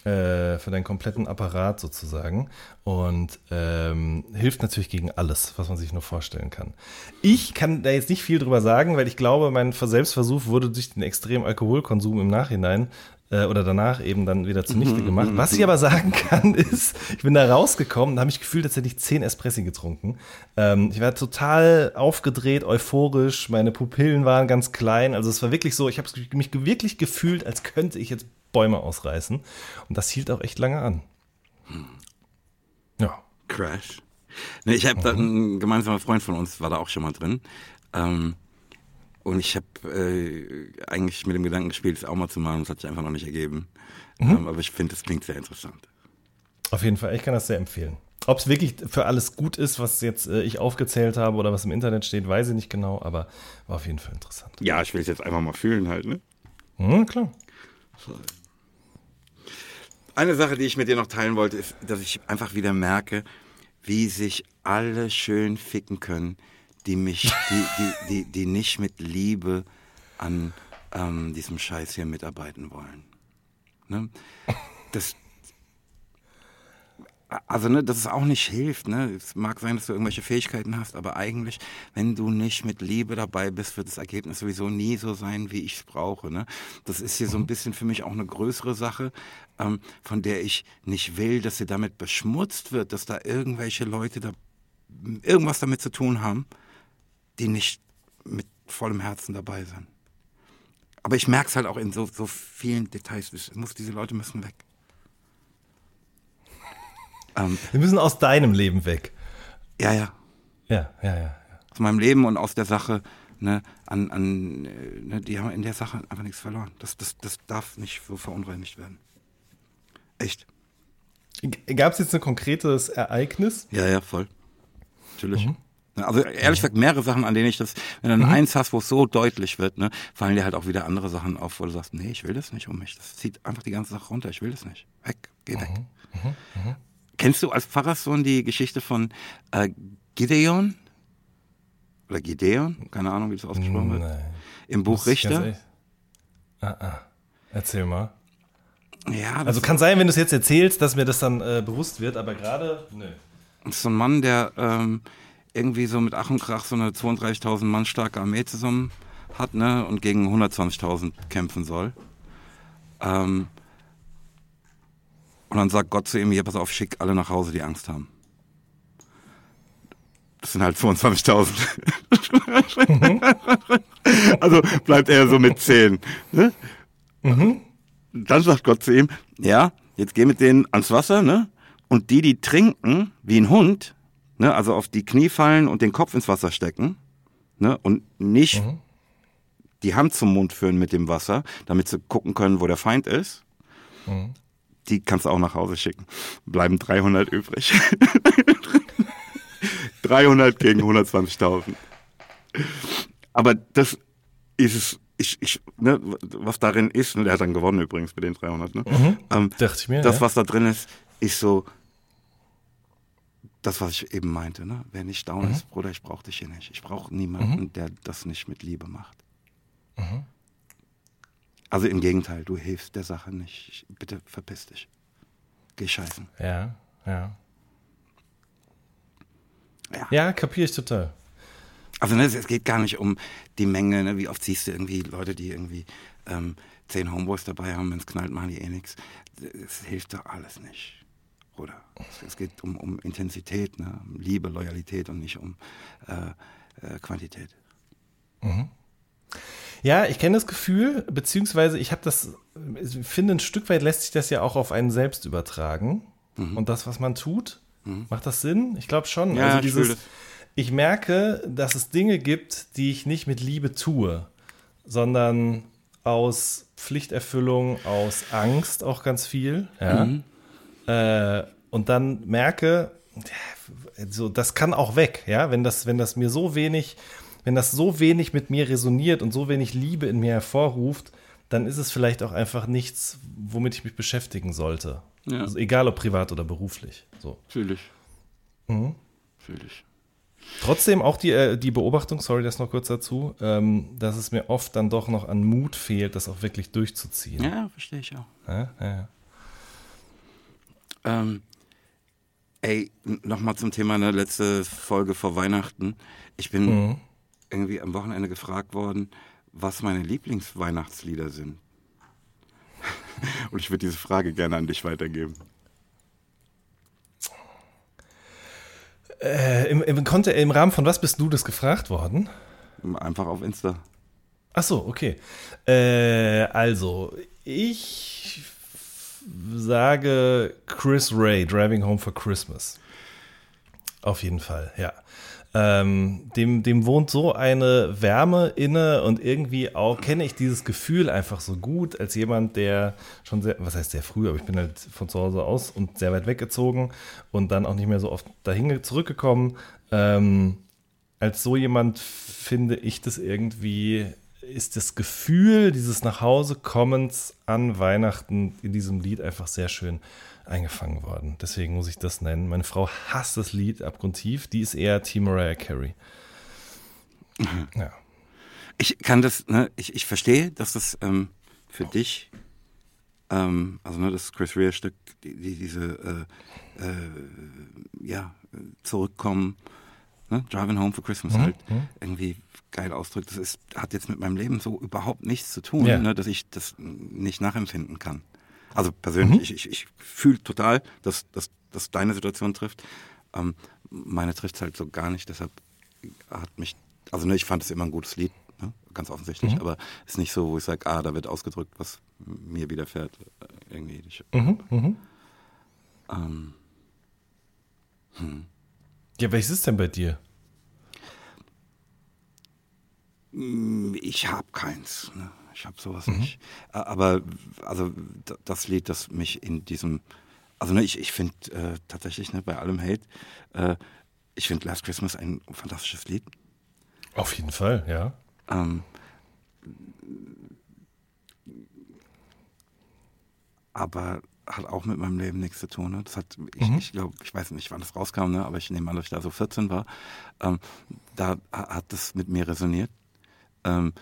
äh, für deinen kompletten Apparat sozusagen und ähm, hilft natürlich gegen alles, was man sich nur vorstellen kann. Ich kann da jetzt nicht viel drüber sagen, weil ich glaube, mein Selbstversuch wurde durch den extremen Alkoholkonsum im Nachhinein äh, oder danach eben dann wieder zunichte gemacht. Was ich aber sagen kann, ist, ich bin da rausgekommen und habe mich gefühlt, als hätte ich zehn Espressi getrunken. Ähm, ich war total aufgedreht, euphorisch, meine Pupillen waren ganz klein. Also es war wirklich so, ich habe mich wirklich gefühlt, als könnte ich jetzt Bäume ausreißen. Und das hielt auch echt lange an. Ja. Crash. Ne, ich habe da ein gemeinsamer Freund von uns, war da auch schon mal drin. Ähm, Und ich habe äh, eigentlich mit dem Gedanken gespielt, es auch mal zu machen. Das hat sich einfach noch nicht ergeben. Mhm. Ähm, aber ich finde, das klingt sehr interessant. Auf jeden Fall, ich kann das sehr empfehlen. Ob es wirklich für alles gut ist, was jetzt äh, ich aufgezählt habe oder was im Internet steht, weiß ich nicht genau, aber war auf jeden Fall interessant. Ja, ich will es jetzt einfach mal fühlen halt, ne? Mhm, klar. Eine Sache, die ich mit dir noch teilen wollte, ist, dass ich einfach wieder merke, wie sich alle schön ficken können, die mich, die, die, die, die nicht mit Liebe an ähm, diesem Scheiß hier mitarbeiten wollen. Ne? Das, also, ne, dass es auch nicht hilft. Ne? Es mag sein, dass du irgendwelche Fähigkeiten hast, aber eigentlich, wenn du nicht mit Liebe dabei bist, wird das Ergebnis sowieso nie so sein, wie ich es brauche. Ne? Das ist hier so ein bisschen für mich auch eine größere Sache, ähm, von der ich nicht will, dass sie damit beschmutzt wird, dass da irgendwelche Leute da irgendwas damit zu tun haben, die nicht mit vollem Herzen dabei sind. Aber ich merke es halt auch in so, so vielen Details. Es muss, diese Leute müssen weg. Ähm, Wir müssen aus deinem Leben weg. Ja, ja. Ja, ja, ja. Aus meinem Leben und aus der Sache, ne, an, an, ne, die haben in der Sache einfach nichts verloren. Das, das, das darf nicht so verunreinigt werden. Echt. Gab es jetzt ein konkretes Ereignis? Ja, ja, voll. Natürlich. Mhm. Also ehrlich gesagt, mehrere Sachen, an denen ich das, wenn du dann mhm. eins hast, wo es so deutlich wird, ne, fallen dir halt auch wieder andere Sachen auf, wo du sagst, nee, ich will das nicht um mich. Das zieht einfach die ganze Sache runter, ich will das nicht. Weg, geh weg. Mhm. Mhm. mhm. Kennst du als Pfarrerssohn die Geschichte von äh, Gideon? Oder Gideon? Keine Ahnung, wie das ausgesprochen wird. Im Buch Richter? Ah, ah. Erzähl mal. Ja, also kann sein, wenn du es jetzt erzählst, dass mir das dann äh, bewusst wird, aber gerade, nö. Das ist so ein Mann, der ähm, irgendwie so mit Ach und Krach so eine 32.000 Mann starke Armee zusammen hat ne, und gegen 120.000 kämpfen soll. Ähm, und dann sagt Gott zu ihm, hier, pass auf, schick alle nach Hause, die Angst haben. Das sind halt 22.000. Mhm. also bleibt er so mit 10. Ne? Mhm. Dann sagt Gott zu ihm, ja, jetzt geh mit denen ans Wasser, ne? Und die, die trinken, wie ein Hund, ne, also auf die Knie fallen und den Kopf ins Wasser stecken, ne, und nicht mhm. die Hand zum Mund führen mit dem Wasser, damit sie gucken können, wo der Feind ist. Mhm. Die kannst du auch nach Hause schicken. Bleiben 300 übrig. 300 gegen 120.000. Aber das ist es, ich, ich, ne, was darin ist, ne, der hat dann gewonnen übrigens bei den 300, ne? Mhm, ähm, dachte ich mir. Das, ja. was da drin ist, ist so, das, was ich eben meinte, ne? Wer nicht down mhm. ist, Bruder, ich brauche dich hier nicht. Ich brauche niemanden, mhm. der das nicht mit Liebe macht. Mhm. Also im Gegenteil, du hilfst der Sache nicht. Bitte verpiss dich. Geh scheißen. Ja, ja. Ja, ja kapiere ich total. Also ne, es geht gar nicht um die Menge, ne? wie oft siehst du irgendwie Leute, die irgendwie ähm, zehn Homeboys dabei haben, wenn es knallt, machen die eh nichts. Es hilft doch alles nicht. Bruder. Es geht um, um Intensität, ne? um Liebe, Loyalität und nicht um äh, äh, Quantität. Mhm. Ja, ich kenne das Gefühl, beziehungsweise ich habe das, ich finde, ein Stück weit lässt sich das ja auch auf einen selbst übertragen. Mhm. Und das, was man tut, mhm. macht das Sinn? Ich glaube schon. Ja, also dieses, ich, ich merke, dass es Dinge gibt, die ich nicht mit Liebe tue, sondern aus Pflichterfüllung, aus Angst auch ganz viel. Ja. Mhm äh, und dann merke, so, das kann auch weg, ja, wenn das, wenn das mir so wenig, wenn das so wenig mit mir resoniert und so wenig Liebe in mir hervorruft, dann ist es vielleicht auch einfach nichts, womit ich mich beschäftigen sollte. Ja. Also egal ob privat oder beruflich. So. Fühl ich. Mhm. Fühl ich. Trotzdem auch die, äh, die Beobachtung, sorry, das noch kurz dazu, ähm, dass es mir oft dann doch noch an Mut fehlt, das auch wirklich durchzuziehen. Ja, verstehe ich auch. Ja, ja. Ähm, ey, nochmal zum Thema eine letzte Folge vor Weihnachten. Ich bin mhm. irgendwie am Wochenende gefragt worden, was meine Lieblingsweihnachtslieder sind. Und ich würde diese Frage gerne an dich weitergeben. Äh, im, im, Im Rahmen von was bist du das gefragt worden? Einfach auf Insta. Ach so, okay. Äh, also, ich sage Chris Ray, Driving Home for Christmas. Auf jeden Fall, ja. ähm, dem, dem wohnt so eine Wärme inne und irgendwie auch kenne ich dieses Gefühl einfach so gut als jemand, der schon sehr, was heißt sehr früh, aber ich bin halt von zu Hause aus und sehr weit weggezogen und dann auch nicht mehr so oft dahin zurückgekommen. Ähm, als so jemand finde ich das irgendwie, ist das Gefühl dieses Nachhausekommens an Weihnachten in diesem Lied einfach sehr schön eingefangen worden. Deswegen muss ich das nennen. Meine Frau hasst das Lied abgrundtief. Die ist eher Team Mariah Carey. Mhm. Ja. Ich kann das, ne, ich, ich verstehe, dass das ähm, für dich, ähm, also ne, das Chris Rea Stück, die, die, diese, äh, äh, ja, zurückkommen, ne, Driving Home for Christmas mhm. halt, mhm. irgendwie geil ausdrückt. Das ist, hat jetzt mit meinem Leben so überhaupt nichts zu tun, ja. ne, dass ich das nicht nachempfinden kann. Also persönlich, mhm. ich, ich, ich fühle total, dass, dass, dass deine Situation trifft. Ähm, meine trifft es halt so gar nicht, deshalb hat mich, also ne, ich fand es immer ein gutes Lied, ne, ganz offensichtlich, mhm. aber ist nicht so, wo ich sage, ah, da wird ausgedrückt, was mir widerfährt. Äh, irgendwie. Mhm. Mhm. Ähm, hm. Ja, welches ist denn bei dir? Ich habe keins. Ne? Ich habe sowas mhm. nicht. Aber also das Lied, das mich in diesem, also ne, ich, ich finde äh, tatsächlich ne, bei allem Hate, äh, ich finde Last Christmas ein fantastisches Lied. Auf jeden Fall, ja. Ähm, aber hat auch mit meinem Leben nichts zu tun. Ne? Das hat, ich, mhm. ich glaube, ich weiß nicht, wann das rauskam, ne? aber ich nehme an, dass ich da so 14 war. Ähm, da hat das mit mir resoniert. Ähm,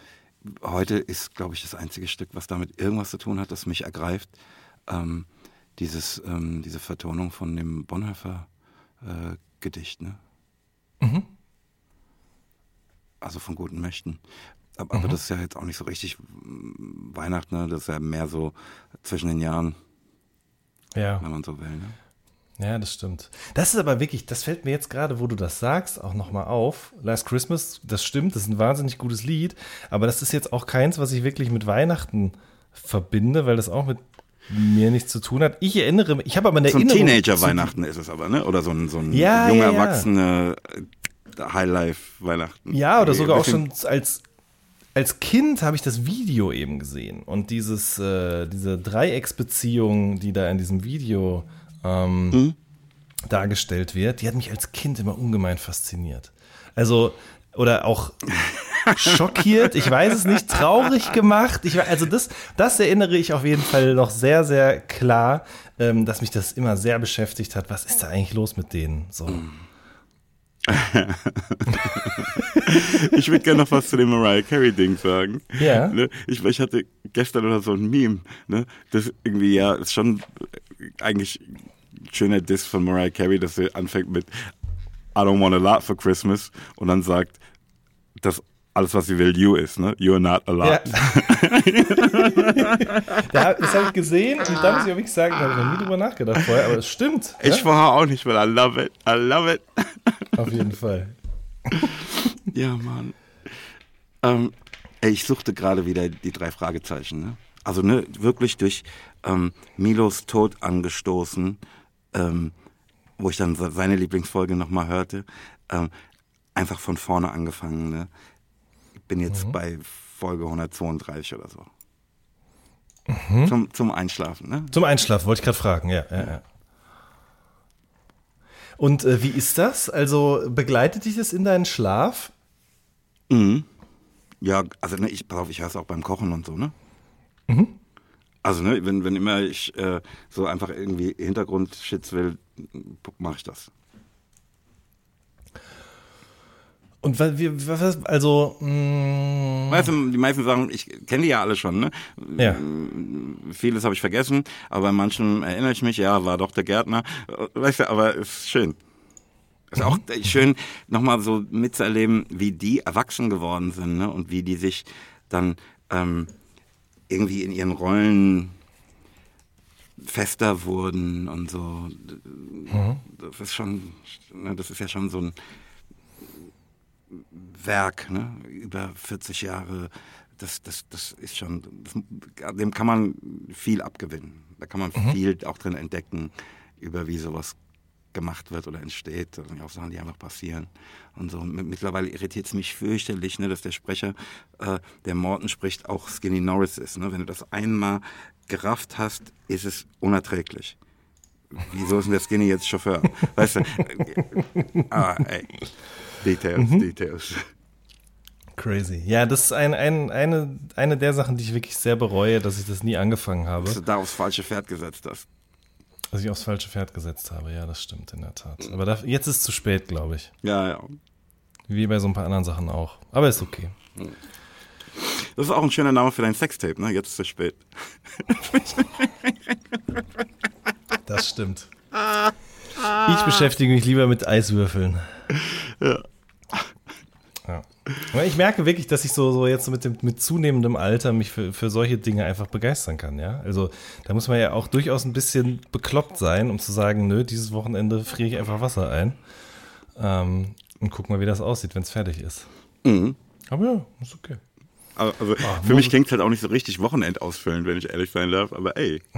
heute ist, glaube ich, das einzige Stück, was damit irgendwas zu tun hat, das mich ergreift. Ähm, dieses, ähm, diese Vertonung von dem Bonhoeffer äh, Gedicht, ne? Mhm. Also von guten Mächten. Aber, mhm. das ist ja jetzt auch nicht so richtig Weihnachten, ne? Das ist ja mehr so zwischen den Jahren. Ja. Wenn man so will, ne? Ja, das stimmt. Das ist aber wirklich, das fällt mir jetzt gerade, wo du das sagst, auch nochmal auf. Last Christmas, das stimmt, das ist ein wahnsinnig gutes Lied, aber das ist jetzt auch keins, was ich wirklich mit Weihnachten verbinde, weil das auch mit mir nichts zu tun hat. Ich erinnere mich, ich habe aber eine so ein Erinnerung. Teenager-Weihnachten ist es aber, ne? Oder so ein, so ein ja, junger, ja, ja. erwachsener äh, Highlife-Weihnachten. Ja, oder sogar auch schon als, als Kind habe ich das Video eben gesehen und dieses, äh, diese Dreiecksbeziehung, die da in diesem Video ähm, mhm. dargestellt wird, die hat mich als Kind immer ungemein fasziniert. Also, oder auch schockiert, ich weiß es nicht, traurig gemacht. Ich, also das, das erinnere ich auf jeden Fall noch sehr, sehr klar, ähm, dass mich das immer sehr beschäftigt hat. Was ist da eigentlich los mit denen? So. ich würde gerne noch was zu dem Mariah Carey Ding sagen. Ja. Ne, ich, ich hatte gestern oder so ein Meme, ne? Das irgendwie ja ist schon eigentlich schöner Diss von Mariah Carey, dass sie anfängt mit I don't want a lot for Christmas und dann sagt, dass alles, was sie will, you ist, ne? You're not a lot. Ja. das habe ich gesehen und da muss ich wirklich sagen, da habe ich noch nie drüber nachgedacht vorher, aber es stimmt. Ich ja? vorher auch nicht, weil I love it. I love it. Auf jeden Fall. Ja, Mann. Ähm, ey, ich suchte gerade wieder die drei Fragezeichen, ne? Also, ne, wirklich durch ähm, Milos Tod angestoßen ähm, wo ich dann seine Lieblingsfolge nochmal hörte, ähm, einfach von vorne angefangen. Ne? Ich bin jetzt mhm. bei Folge 132 oder so. Mhm. Zum, zum Einschlafen, ne? Zum Einschlafen, wollte ich gerade fragen, ja, ja, ja. Und äh, wie ist das? Also begleitet dich das in deinen Schlaf? Mhm. Ja, also ne, ich, pass auf, ich höre es auch beim Kochen und so, ne? Mhm. Also, ne, wenn, wenn immer ich äh, so einfach irgendwie Hintergrundshits will, mache ich das. Und was, was also. Mm. Weißt du, die meisten sagen, ich kenne die ja alle schon, ne? Ja. Vieles habe ich vergessen, aber bei manchen erinnere ich mich, ja, war doch der Gärtner. Weißt du, aber es ist schön. Es ist auch mhm. schön, nochmal so mitzuerleben, wie die erwachsen geworden sind, ne? Und wie die sich dann ähm, irgendwie in ihren Rollen fester wurden und so. Mhm. Das ist schon, ne, das ist ja schon so ein Werk, ne? über 40 Jahre. Das, das, das ist schon, das, dem kann man viel abgewinnen. Da kann man mhm. viel auch drin entdecken, über wie sowas gemacht wird oder entsteht, das sind ja auch Sachen, die einfach passieren. Und so. Mittlerweile irritiert es mich fürchterlich, ne, dass der Sprecher, äh, der Morton spricht, auch Skinny Norris ist. Ne? Wenn du das einmal gerafft hast, ist es unerträglich. Wieso ist denn der Skinny jetzt Chauffeur? Weißt du? ah, ey. Details, mhm. Details. Crazy. Ja, das ist ein, ein, eine, eine der Sachen, die ich wirklich sehr bereue, dass ich das nie angefangen habe. Dass du da aufs falsche Pferd gesetzt hast. Dass ich aufs falsche Pferd gesetzt habe, ja, das stimmt in der Tat. Aber da, jetzt ist es zu spät, glaube ich. Ja, ja. Wie bei so ein paar anderen Sachen auch. Aber ist okay. Das ist auch ein schöner Name für dein Sextape, ne? Jetzt ist es spät. Das stimmt. Ich beschäftige mich lieber mit Eiswürfeln. Ja. Ich merke wirklich, dass ich so, so jetzt mit, dem, mit zunehmendem Alter mich für, für solche Dinge einfach begeistern kann, ja. Also da muss man ja auch durchaus ein bisschen bekloppt sein, um zu sagen, nö, dieses Wochenende friere ich einfach Wasser ein. Ähm, und guck mal, wie das aussieht, wenn es fertig ist. Mhm. Aber ja, ist okay. Also, also oh, für mich klingt es halt auch nicht so richtig Wochenend ausfüllen, wenn ich ehrlich sein darf, aber ey.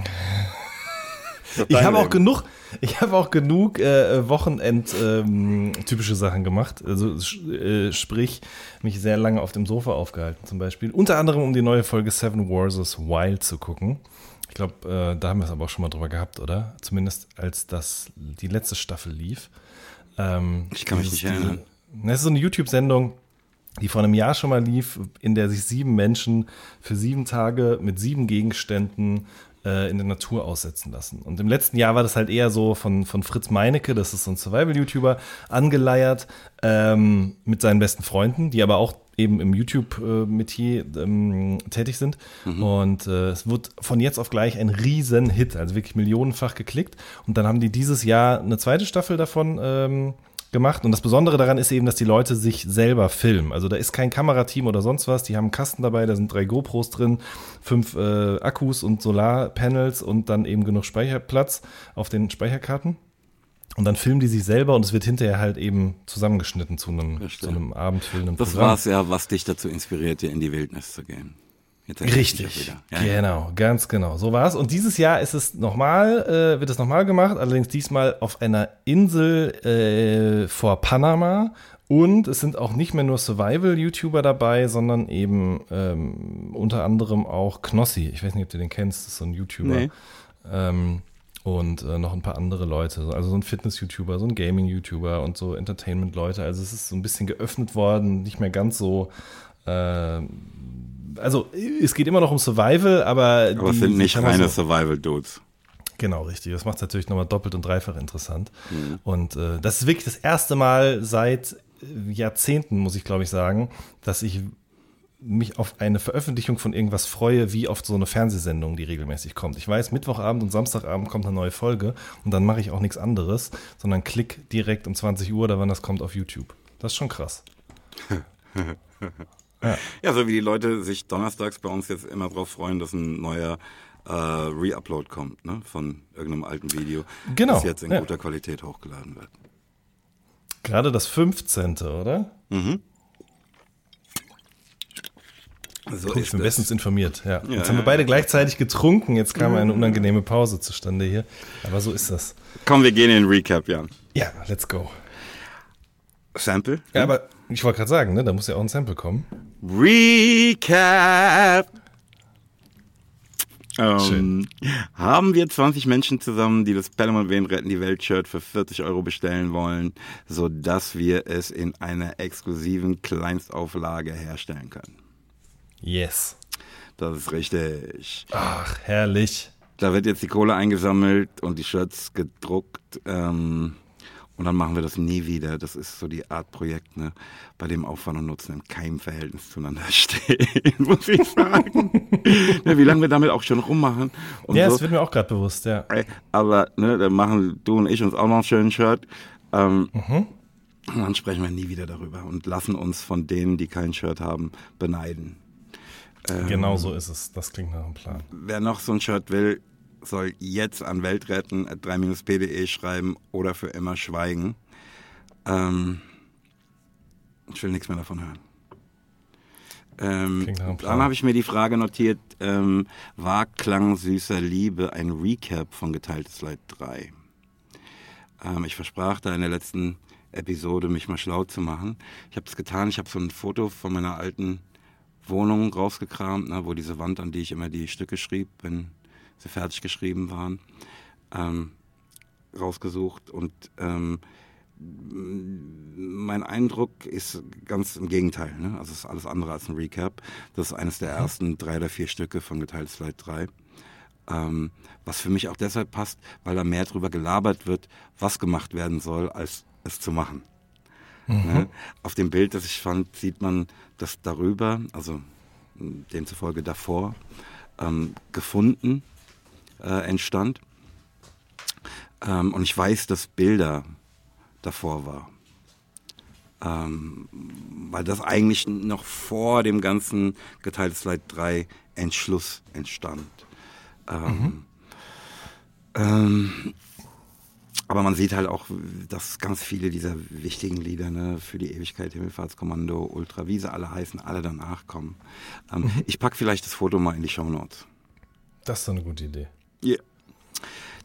Ich habe auch genug, ich habe auch genug äh, Wochenend ähm, typische Sachen gemacht. Also äh, sprich, mich sehr lange auf dem Sofa aufgehalten zum Beispiel. Unter anderem, um die neue Folge Seven Wars Wild zu gucken. Ich glaube, äh, da haben wir es aber auch schon mal drüber gehabt, oder? Zumindest als das die letzte Staffel lief. Ähm, ich kann mich nicht erinnern. Das ist so eine YouTube-Sendung, die vor einem Jahr schon mal lief, in der sich sieben Menschen für sieben Tage mit sieben Gegenständen in der Natur aussetzen lassen. Und im letzten Jahr war das halt eher so von, von Fritz Meinecke, das ist so ein Survival-YouTuber, angeleiert ähm, mit seinen besten Freunden, die aber auch eben im YouTube-Metier ähm, tätig sind. Mhm. Und äh, es wird von jetzt auf gleich ein riesen Hit, also wirklich millionenfach geklickt. Und dann haben die dieses Jahr eine zweite Staffel davon ähm, gemacht. Und das Besondere daran ist eben, dass die Leute sich selber filmen. Also da ist kein Kamerateam oder sonst was. Die haben einen Kasten dabei, da sind drei GoPros drin, fünf äh, Akkus und Solarpanels und dann eben genug Speicherplatz auf den Speicherkarten. Und dann filmen die sich selber und es wird hinterher halt eben zusammengeschnitten zu einem, zu einem abendfüllenden Das war es ja, was dich dazu inspiriert, in die Wildnis zu gehen. Richtig, ja, genau, ja. ganz genau. So war es. Und dieses Jahr ist es nochmal, äh, wird es nochmal gemacht, allerdings diesmal auf einer Insel äh, vor Panama. Und es sind auch nicht mehr nur Survival-YouTuber dabei, sondern eben ähm, unter anderem auch Knossi. Ich weiß nicht, ob du den kennst, das ist so ein YouTuber. Nee. Ähm, und äh, noch ein paar andere Leute. Also so ein Fitness-YouTuber, so ein Gaming-YouTuber und so Entertainment-Leute. Also es ist so ein bisschen geöffnet worden, nicht mehr ganz so äh, also es geht immer noch um Survival, aber. Aber es sind nicht reine so, Survival-Dudes. Genau, richtig. Das macht es natürlich nochmal doppelt und dreifach interessant. Mhm. Und äh, das ist wirklich das erste Mal seit Jahrzehnten, muss ich glaube ich sagen, dass ich mich auf eine Veröffentlichung von irgendwas freue, wie auf so eine Fernsehsendung, die regelmäßig kommt. Ich weiß, Mittwochabend und Samstagabend kommt eine neue Folge und dann mache ich auch nichts anderes, sondern klick direkt um 20 Uhr oder wann das kommt auf YouTube. Das ist schon krass. Ja. ja, so wie die Leute sich donnerstags bei uns jetzt immer darauf freuen, dass ein neuer äh, Re-Upload kommt, ne, von irgendeinem alten Video, genau. das jetzt in ja. guter Qualität hochgeladen wird. Gerade das 15., oder? Mhm. So Guck, ich bin bestens informiert. Ja. ja jetzt haben wir beide gleichzeitig getrunken. Jetzt kam eine unangenehme Pause zustande hier. Aber so ist das. Komm, wir gehen in den Recap, Jan. Ja, let's go. Sample? Ja, aber ich wollte gerade sagen, ne, da muss ja auch ein Sample kommen. Recap! Ähm, haben wir 20 Menschen zusammen, die das Pelham Wen retten die Welt Shirt für 40 Euro bestellen wollen, sodass wir es in einer exklusiven Kleinstauflage herstellen können? Yes. Das ist richtig. Ach, herrlich. Da wird jetzt die Kohle eingesammelt und die Shirts gedruckt. Ähm, und dann machen wir das nie wieder. Das ist so die Art Projekt, ne, bei dem Aufwand und Nutzen in keinem Verhältnis zueinander stehen, muss ich sagen. ja, wie lange wir damit auch schon rummachen. ja, so. das wird mir auch gerade bewusst, ja. Aber ne, dann machen du und ich uns auch noch ein schönes Shirt. Ähm, mhm. Und dann sprechen wir nie wieder darüber und lassen uns von denen, die kein Shirt haben, beneiden. Ähm, genau so ist es. Das klingt nach einem Plan. Wer noch so ein Shirt will, soll jetzt an Weltretten 3-p.de schreiben oder für immer schweigen. Ähm, ich will nichts mehr davon hören. Ähm, dann habe ich mir die Frage notiert, ähm, war Klang süßer Liebe ein Recap von Geteiltes Leid 3? Ähm, ich versprach da in der letzten Episode, mich mal schlau zu machen. Ich habe es getan. Ich habe so ein Foto von meiner alten Wohnung rausgekramt, ne, wo diese Wand, an die ich immer die Stücke schrieb, wenn sie fertig geschrieben waren, ähm, rausgesucht. Und ähm, mein Eindruck ist ganz im Gegenteil. Ne? Also es ist alles andere als ein Recap. Das ist eines der ersten drei oder vier Stücke von Geteiltes Leid 3. Ähm, was für mich auch deshalb passt, weil da mehr drüber gelabert wird, was gemacht werden soll, als es zu machen. Mhm. Ne? Auf dem Bild, das ich fand, sieht man, dass darüber, also demzufolge davor, ähm, gefunden äh, entstand. Ähm, und ich weiß, dass Bilder davor war. Ähm, weil das eigentlich noch vor dem ganzen geteiltes Leid 3 Entschluss entstand. Ähm, mhm. ähm, aber man sieht halt auch, dass ganz viele dieser wichtigen Lieder ne, für die Ewigkeit, Himmelfahrtskommando, Ultra, wie sie alle heißen, alle danach kommen. Ähm, mhm. Ich packe vielleicht das Foto mal in die Show Notes. Das ist eine gute Idee. Yeah.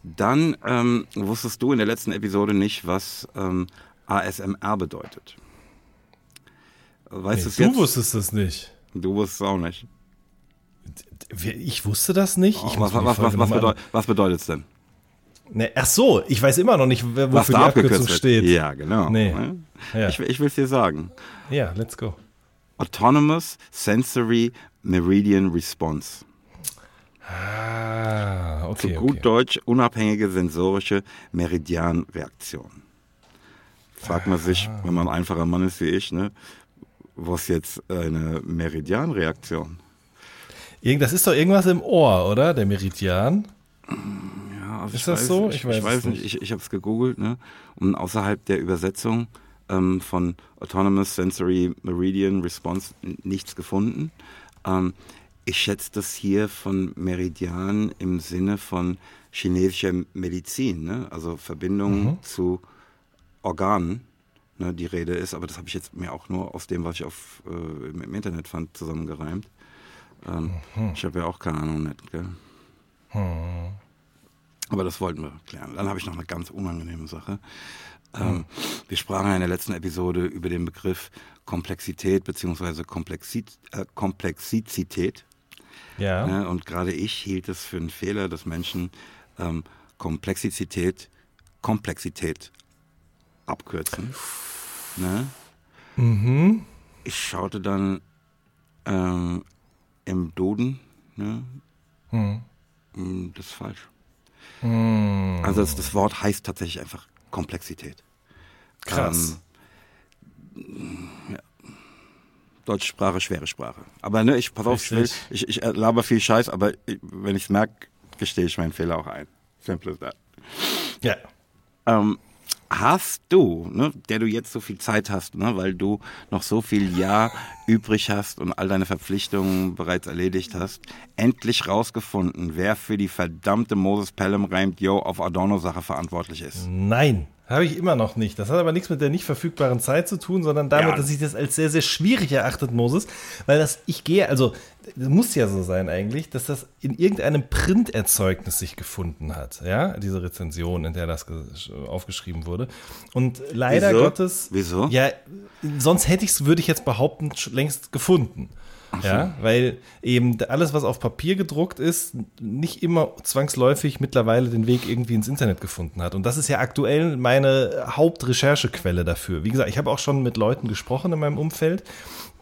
Dann ähm, wusstest du in der letzten Episode nicht, was ähm, ASMR bedeutet. Weißt nee, du wusstest es nicht. Du wusstest es auch nicht. Ich wusste das nicht. Oh, was, was, was, was, bedeutet, was bedeutet es denn? Ne, ach so, ich weiß immer noch nicht, wofür die Abkürzung steht. Ja, genau. Nee. Ja. Ich, ich will es dir sagen. Ja, let's go. Autonomous Sensory Meridian Response. Ah, okay. Zu gut okay. Deutsch unabhängige sensorische Meridianreaktion. Fragt man sich, ah. wenn man ein einfacher Mann ist wie ich, ne, was jetzt eine Meridianreaktion? Das ist doch irgendwas im Ohr, oder? Der Meridian? Ja, also ist das weiß, so? Ich, ich weiß, ich weiß nicht. Ich, ich habe es gegoogelt, ne? Und außerhalb der Übersetzung ähm, von Autonomous Sensory Meridian Response nichts gefunden. Ähm, ich schätze das hier von Meridian im Sinne von chinesischer Medizin, ne? also Verbindung mhm. zu Organen, ne, die Rede ist. Aber das habe ich jetzt mir auch nur aus dem, was ich auf, äh, im, Internet fand, zusammengereimt. Ähm, mhm. Ich habe ja auch keine Ahnung, nicht, gell? Mhm. Aber das wollten wir klären. Dann habe ich noch eine ganz unangenehme Sache. Ähm, wir sprachen in der letzten Episode über den Begriff Komplexität bzw. Komplexit, äh, Komplexizität. Ja. Ne? Und gerade ich hielt es für einen Fehler, dass Menschen ähm, Komplexität, Komplexität abkürzen. Ne? Mhm. Ich schaute dann ähm, im Duden, ne? Mhm. Das ist falsch. Mhm. Also das, das, Wort heißt tatsächlich einfach Komplexität. Krass. Ähm, ja. Deutsche Sprache, schwere Sprache. Aber ne, ich pass auf, ich, will, ich, ich laber viel Scheiß, aber ich, wenn ich es merke, gestehe ich meinen Fehler auch ein. Simple as that. Ja. Ähm, hast du, ne, der du jetzt so viel Zeit hast, ne, weil du noch so viel Jahr übrig hast und all deine Verpflichtungen bereits erledigt hast, endlich rausgefunden, wer für die verdammte Moses Pelham reimt Yo auf Adorno-Sache verantwortlich ist? Nein. Habe ich immer noch nicht. Das hat aber nichts mit der nicht verfügbaren Zeit zu tun, sondern damit, ja. dass ich das als sehr, sehr schwierig erachtet, Moses. Weil das, ich gehe, also, muss ja so sein eigentlich, dass das in irgendeinem Printerzeugnis sich gefunden hat. Ja, diese Rezension, in der das aufgeschrieben wurde. Und leider Wieso? Gottes. Wieso? Ja, sonst hätte ich es, würde ich jetzt behaupten, längst gefunden. So. Ja, weil eben alles, was auf Papier gedruckt ist, nicht immer zwangsläufig mittlerweile den Weg irgendwie ins Internet gefunden hat. Und das ist ja aktuell meine Hauptrecherchequelle dafür. Wie gesagt, ich habe auch schon mit Leuten gesprochen in meinem Umfeld.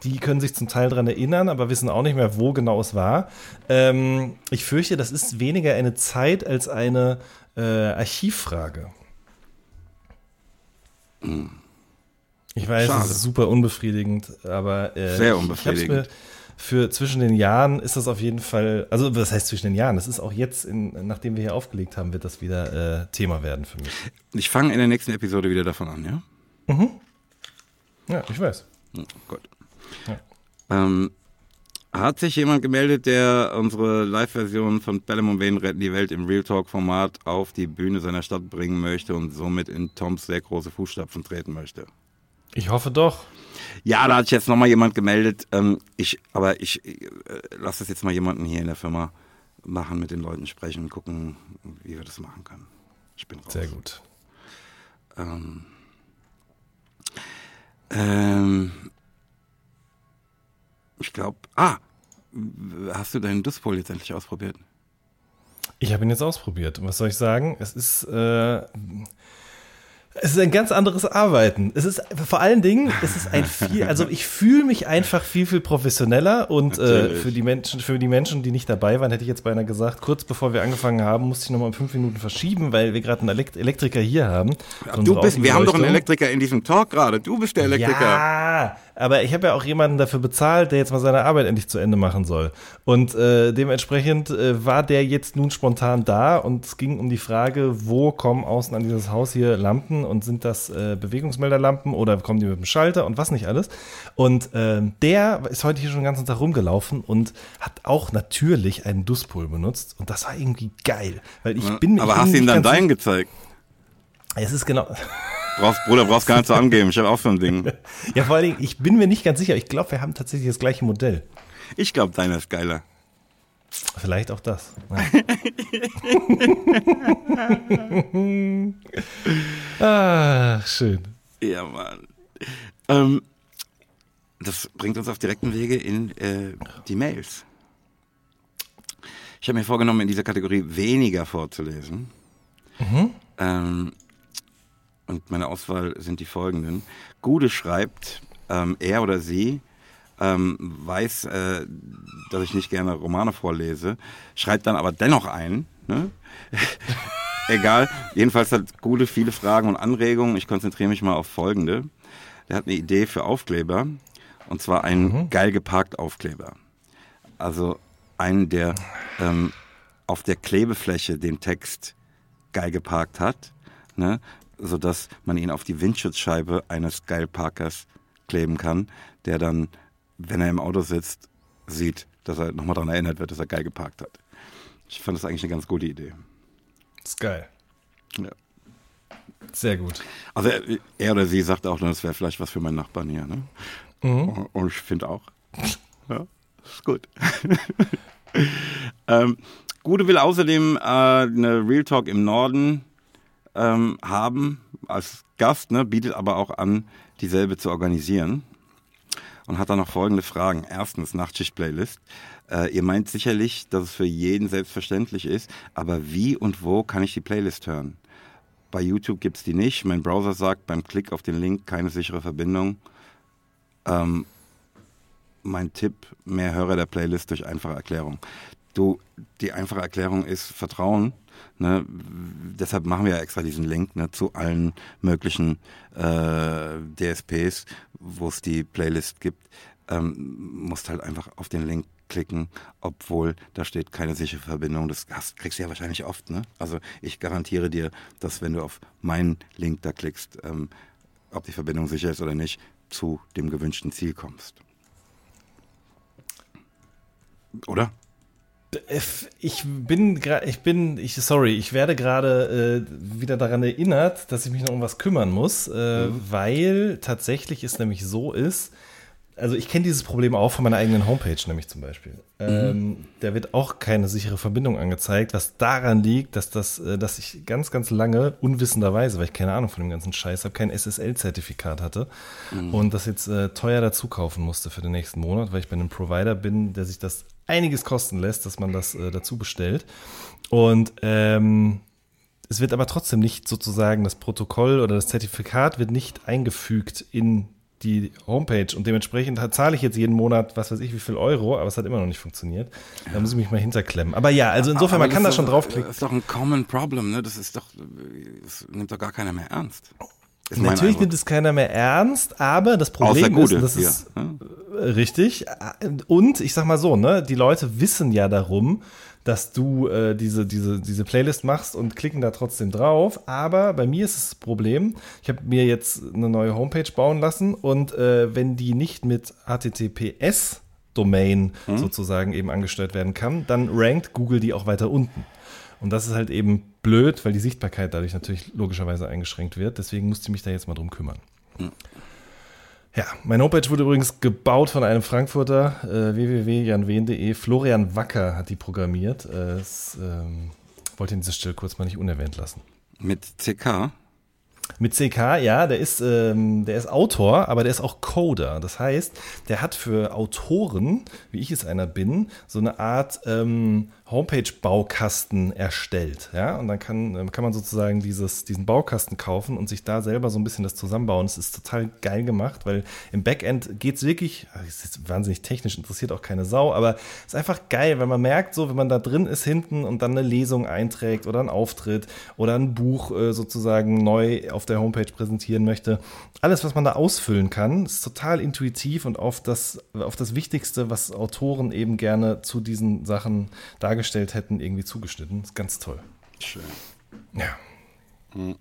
Die können sich zum Teil daran erinnern, aber wissen auch nicht mehr, wo genau es war. Ähm, ich fürchte, das ist weniger eine Zeit als eine äh, Archivfrage. Ich weiß, Schade. es ist super unbefriedigend, aber äh, sehr unbefriedigend für zwischen den Jahren ist das auf jeden Fall, also was heißt zwischen den Jahren? Das ist auch jetzt, in, nachdem wir hier aufgelegt haben, wird das wieder äh, Thema werden für mich. Ich fange in der nächsten Episode wieder davon an, ja? Mhm. Ja, ich weiß. Oh, gut. Ja. Ähm, hat sich jemand gemeldet, der unsere Live-Version von Bellem und Wayne retten die Welt im Real Talk-Format auf die Bühne seiner Stadt bringen möchte und somit in Toms sehr große Fußstapfen treten möchte? Ich hoffe doch. Ja, da hat sich jetzt nochmal jemand gemeldet. Ähm, ich, aber ich äh, lasse das jetzt mal jemanden hier in der Firma machen, mit den Leuten sprechen und gucken, wie wir das machen können. Ich bin raus. Sehr gut. Ähm, ähm, ich glaube, ah, hast du deinen Duspol jetzt endlich ausprobiert? Ich habe ihn jetzt ausprobiert. Was soll ich sagen? Es ist, äh, es ist ein ganz anderes Arbeiten. Es ist vor allen Dingen, es ist ein viel, also ich fühle mich einfach viel, viel professioneller und äh, für die Menschen, für die Menschen, die nicht dabei waren, hätte ich jetzt beinahe gesagt, kurz bevor wir angefangen haben, musste ich nochmal fünf Minuten verschieben, weil wir gerade einen Elekt Elektriker hier haben. Ja, du bist, wir haben doch einen Elektriker in diesem Talk gerade. Du bist der Elektriker. Ja, aber ich habe ja auch jemanden dafür bezahlt, der jetzt mal seine Arbeit endlich zu Ende machen soll. Und äh, dementsprechend äh, war der jetzt nun spontan da und es ging um die Frage, wo kommen außen an dieses Haus hier Lampen und sind das äh, Bewegungsmelderlampen oder kommen die mit dem Schalter und was nicht alles. Und äh, der ist heute hier schon den ganzen Tag rumgelaufen und hat auch natürlich einen Duspol benutzt und das war irgendwie geil, weil ich bin Aber hast du ihm dann deinen gezeigt? Es ist genau. Brauchst, Bruder, brauchst gar nicht zu angeben. Ich habe auch so ein Ding. ja, vor allen Dingen, ich bin mir nicht ganz sicher. Ich glaube, wir haben tatsächlich das gleiche Modell. Ich glaube, deiner ist geiler. Vielleicht auch das. ah, schön. Ja, Mann. Ähm, das bringt uns auf direkten Wege in äh, die Mails. Ich habe mir vorgenommen, in dieser Kategorie weniger vorzulesen. Mhm. Ähm, und meine Auswahl sind die folgenden. Gude schreibt, ähm, er oder sie ähm, weiß, äh, dass ich nicht gerne Romane vorlese, schreibt dann aber dennoch ein. Ne? Egal, jedenfalls hat Gude viele Fragen und Anregungen. Ich konzentriere mich mal auf folgende. Er hat eine Idee für Aufkleber und zwar einen mhm. geil geparkt Aufkleber. Also einen, der ähm, auf der Klebefläche den Text geil geparkt hat, ne? Sodass man ihn auf die Windschutzscheibe eines Geilparkers kleben kann, der dann, wenn er im Auto sitzt, sieht, dass er nochmal daran erinnert wird, dass er geil geparkt hat. Ich fand das eigentlich eine ganz gute Idee. Das ist geil. Ja. Sehr gut. Also er, er oder sie sagt auch, das wäre vielleicht was für meinen Nachbarn hier. Ne? Mhm. Und ich finde auch. Ja, ist gut. ähm, Gude will außerdem äh, eine Real Talk im Norden ähm, haben als Gast, ne, bietet aber auch an, dieselbe zu organisieren. Und hat dann noch folgende Fragen. Erstens, Nachtschicht-Playlist. Äh, ihr meint sicherlich, dass es für jeden selbstverständlich ist, aber wie und wo kann ich die Playlist hören? Bei YouTube gibt es die nicht. Mein Browser sagt beim Klick auf den Link keine sichere Verbindung. Ähm, mein Tipp, mehr Hörer der Playlist durch einfache Erklärung. Du, die einfache Erklärung ist Vertrauen Ne? Deshalb machen wir ja extra diesen Link ne, zu allen möglichen äh, DSPs, wo es die Playlist gibt. Ähm, musst halt einfach auf den Link klicken, obwohl da steht keine sichere Verbindung. Das hast, kriegst du ja wahrscheinlich oft. Ne? Also ich garantiere dir, dass wenn du auf meinen Link da klickst, ähm, ob die Verbindung sicher ist oder nicht, zu dem gewünschten Ziel kommst. Oder? Ich bin gerade, ich bin, ich, sorry, ich werde gerade äh, wieder daran erinnert, dass ich mich noch um was kümmern muss, äh, mhm. weil tatsächlich es nämlich so ist, also ich kenne dieses Problem auch von meiner eigenen Homepage, nämlich zum Beispiel. Mhm. Ähm, da wird auch keine sichere Verbindung angezeigt, was daran liegt, dass das, äh, dass ich ganz, ganz lange unwissenderweise, weil ich keine Ahnung von dem ganzen Scheiß habe, kein SSL-Zertifikat hatte mhm. und das jetzt äh, teuer dazu kaufen musste für den nächsten Monat, weil ich bei einem Provider bin, der sich das einiges kosten lässt, dass man das äh, dazu bestellt. Und ähm, es wird aber trotzdem nicht sozusagen das Protokoll oder das Zertifikat wird nicht eingefügt in die Homepage und dementsprechend zahle ich jetzt jeden Monat, was weiß ich, wie viel Euro, aber es hat immer noch nicht funktioniert. Da muss ich mich mal hinterklemmen. Aber ja, also insofern, man kann da schon draufklicken. Das ist doch ein common problem, ne? Das ist doch, das nimmt doch gar keiner mehr ernst. Natürlich nimmt es keiner mehr ernst, aber das Problem ist, das ist ja. richtig. Und ich sag mal so, ne, die Leute wissen ja darum, dass du äh, diese, diese, diese Playlist machst und klicken da trotzdem drauf. Aber bei mir ist das Problem, ich habe mir jetzt eine neue Homepage bauen lassen und äh, wenn die nicht mit HTTPS Domain hm? sozusagen eben angestellt werden kann, dann rankt Google die auch weiter unten. Und das ist halt eben blöd, weil die Sichtbarkeit dadurch natürlich logischerweise eingeschränkt wird. Deswegen musste ich mich da jetzt mal drum kümmern. Mhm. Ja, meine Homepage wurde übrigens gebaut von einem Frankfurter, äh, www.janwen.de. Florian Wacker hat die programmiert. Äh, das ähm, wollte ich an dieser Stelle kurz mal nicht unerwähnt lassen. Mit CK? Mit CK, ja, der ist, ähm, der ist Autor, aber der ist auch Coder. Das heißt, der hat für Autoren, wie ich es einer bin, so eine Art ähm, Homepage-Baukasten erstellt. Ja? Und dann kann, ähm, kann man sozusagen dieses, diesen Baukasten kaufen und sich da selber so ein bisschen das zusammenbauen. Es ist total geil gemacht, weil im Backend geht es wirklich, es ist wahnsinnig technisch, interessiert auch keine Sau, aber es ist einfach geil, weil man merkt, so, wenn man da drin ist hinten und dann eine Lesung einträgt oder einen Auftritt oder ein Buch äh, sozusagen neu auf der Homepage präsentieren möchte, alles, was man da ausfüllen kann, ist total intuitiv und auf das, auf das Wichtigste, was Autoren eben gerne zu diesen Sachen dargestellt dargestellt hätten, irgendwie zugeschnitten. Das ist ganz toll. Schön. Ja. Mhm.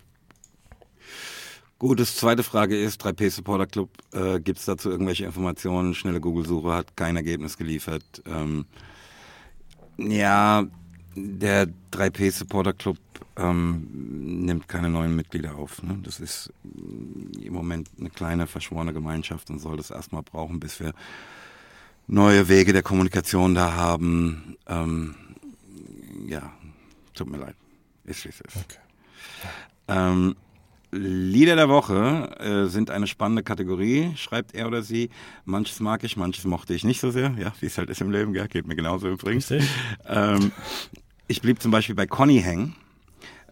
Gut, das zweite Frage ist, 3P Supporter Club, äh, gibt es dazu irgendwelche Informationen? Schnelle Google-Suche hat kein Ergebnis geliefert. Ähm, ja, der 3P Supporter Club ähm, nimmt keine neuen Mitglieder auf. Ne? Das ist im Moment eine kleine verschworene Gemeinschaft und soll das erstmal brauchen, bis wir neue Wege der Kommunikation da haben. Ähm, ja, tut mir leid. Ist wie es ist. Okay. Ähm, Lieder der Woche äh, sind eine spannende Kategorie, schreibt er oder sie. Manches mag ich, manches mochte ich nicht so sehr. Ja, wie es halt ist im Leben, gell? geht mir genauso übrigens. Ähm, ich blieb zum Beispiel bei Conny hängen.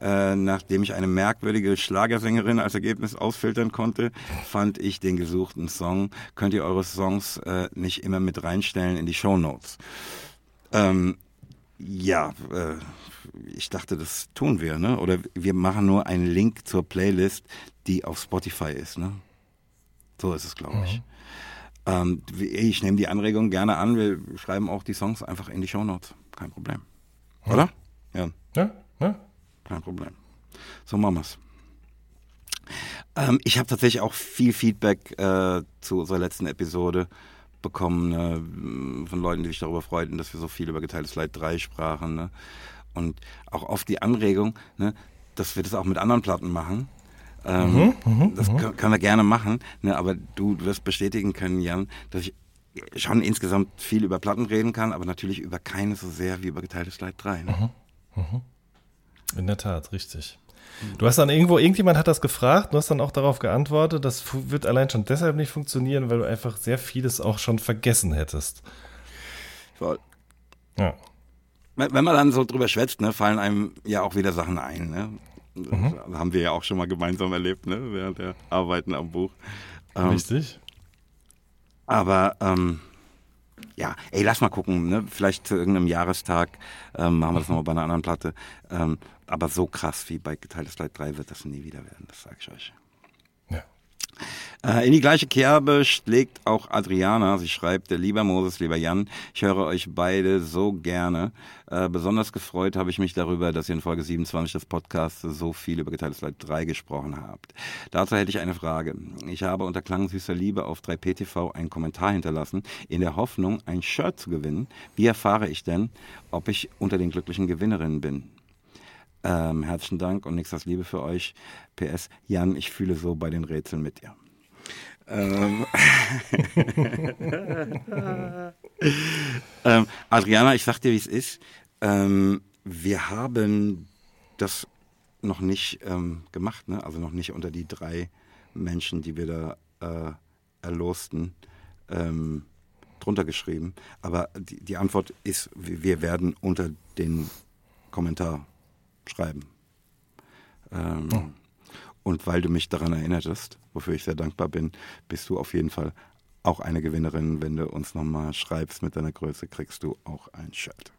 Äh, nachdem ich eine merkwürdige Schlagersängerin als Ergebnis ausfiltern konnte, fand ich den gesuchten Song. Könnt ihr eure Songs äh, nicht immer mit reinstellen in die Show Notes? Ähm, ja, äh, ich dachte, das tun wir, ne? Oder wir machen nur einen Link zur Playlist, die auf Spotify ist, ne? So ist es, glaube ich. Mhm. Ähm, ich nehme die Anregung gerne an. Wir schreiben auch die Songs einfach in die Shownotes. Kein Problem. Mhm. Oder? Ja. Ja, ja. Kein Problem. So machen wir's. Ähm, ich habe tatsächlich auch viel Feedback äh, zu unserer letzten Episode bekommen ne, von Leuten, die sich darüber freuten, dass wir so viel über geteiltes Leid 3 sprachen. Ne? Und auch oft die Anregung, ne, dass wir das auch mit anderen Platten machen. Ähm, mhm, mhm das mhm. können, können wir gerne machen, ne, aber du, du wirst bestätigen können, Jan, dass ich schon insgesamt viel über Platten reden kann, aber natürlich über keine so sehr wie über geteiltes Leid 3. Ne? Mhm, mhm. In der Tat, richtig. Du hast dann irgendwo, irgendjemand hat das gefragt, du hast dann auch darauf geantwortet, das wird allein schon deshalb nicht funktionieren, weil du einfach sehr vieles auch schon vergessen hättest. Voll. Ja. Wenn man dann so drüber schwätzt, ne, fallen einem ja auch wieder Sachen ein. Ne? Mhm. Haben wir ja auch schon mal gemeinsam erlebt, ne, während der Arbeiten am Buch. Ähm, Richtig. Aber ähm, ja, ey, lass mal gucken, ne? Vielleicht zu irgendeinem Jahrestag ähm, machen wir das nochmal bei einer anderen Platte. Ähm, aber so krass wie bei Geteiltes Leid 3 wird das nie wieder werden, das sage ich euch. Ja. Äh, in die gleiche Kerbe schlägt auch Adriana. Sie schreibt, lieber Moses, lieber Jan, ich höre euch beide so gerne. Äh, besonders gefreut habe ich mich darüber, dass ihr in Folge 27 des Podcasts so viel über Geteiltes Leid 3 gesprochen habt. Dazu hätte ich eine Frage. Ich habe unter Klang süßer Liebe auf 3PTV einen Kommentar hinterlassen, in der Hoffnung, ein Shirt zu gewinnen. Wie erfahre ich denn, ob ich unter den glücklichen Gewinnerinnen bin? Ähm, herzlichen Dank und nichts als Liebe für euch. PS, Jan, ich fühle so bei den Rätseln mit dir. Ähm, ähm, Adriana, ich sag dir, wie es ist. Ähm, wir haben das noch nicht ähm, gemacht, ne? also noch nicht unter die drei Menschen, die wir da äh, erlosten, ähm, drunter geschrieben. Aber die, die Antwort ist, wir werden unter den Kommentar schreiben. Ähm, oh. Und weil du mich daran erinnertest, wofür ich sehr dankbar bin, bist du auf jeden Fall auch eine Gewinnerin. Wenn du uns nochmal schreibst mit deiner Größe, kriegst du auch ein Shirt.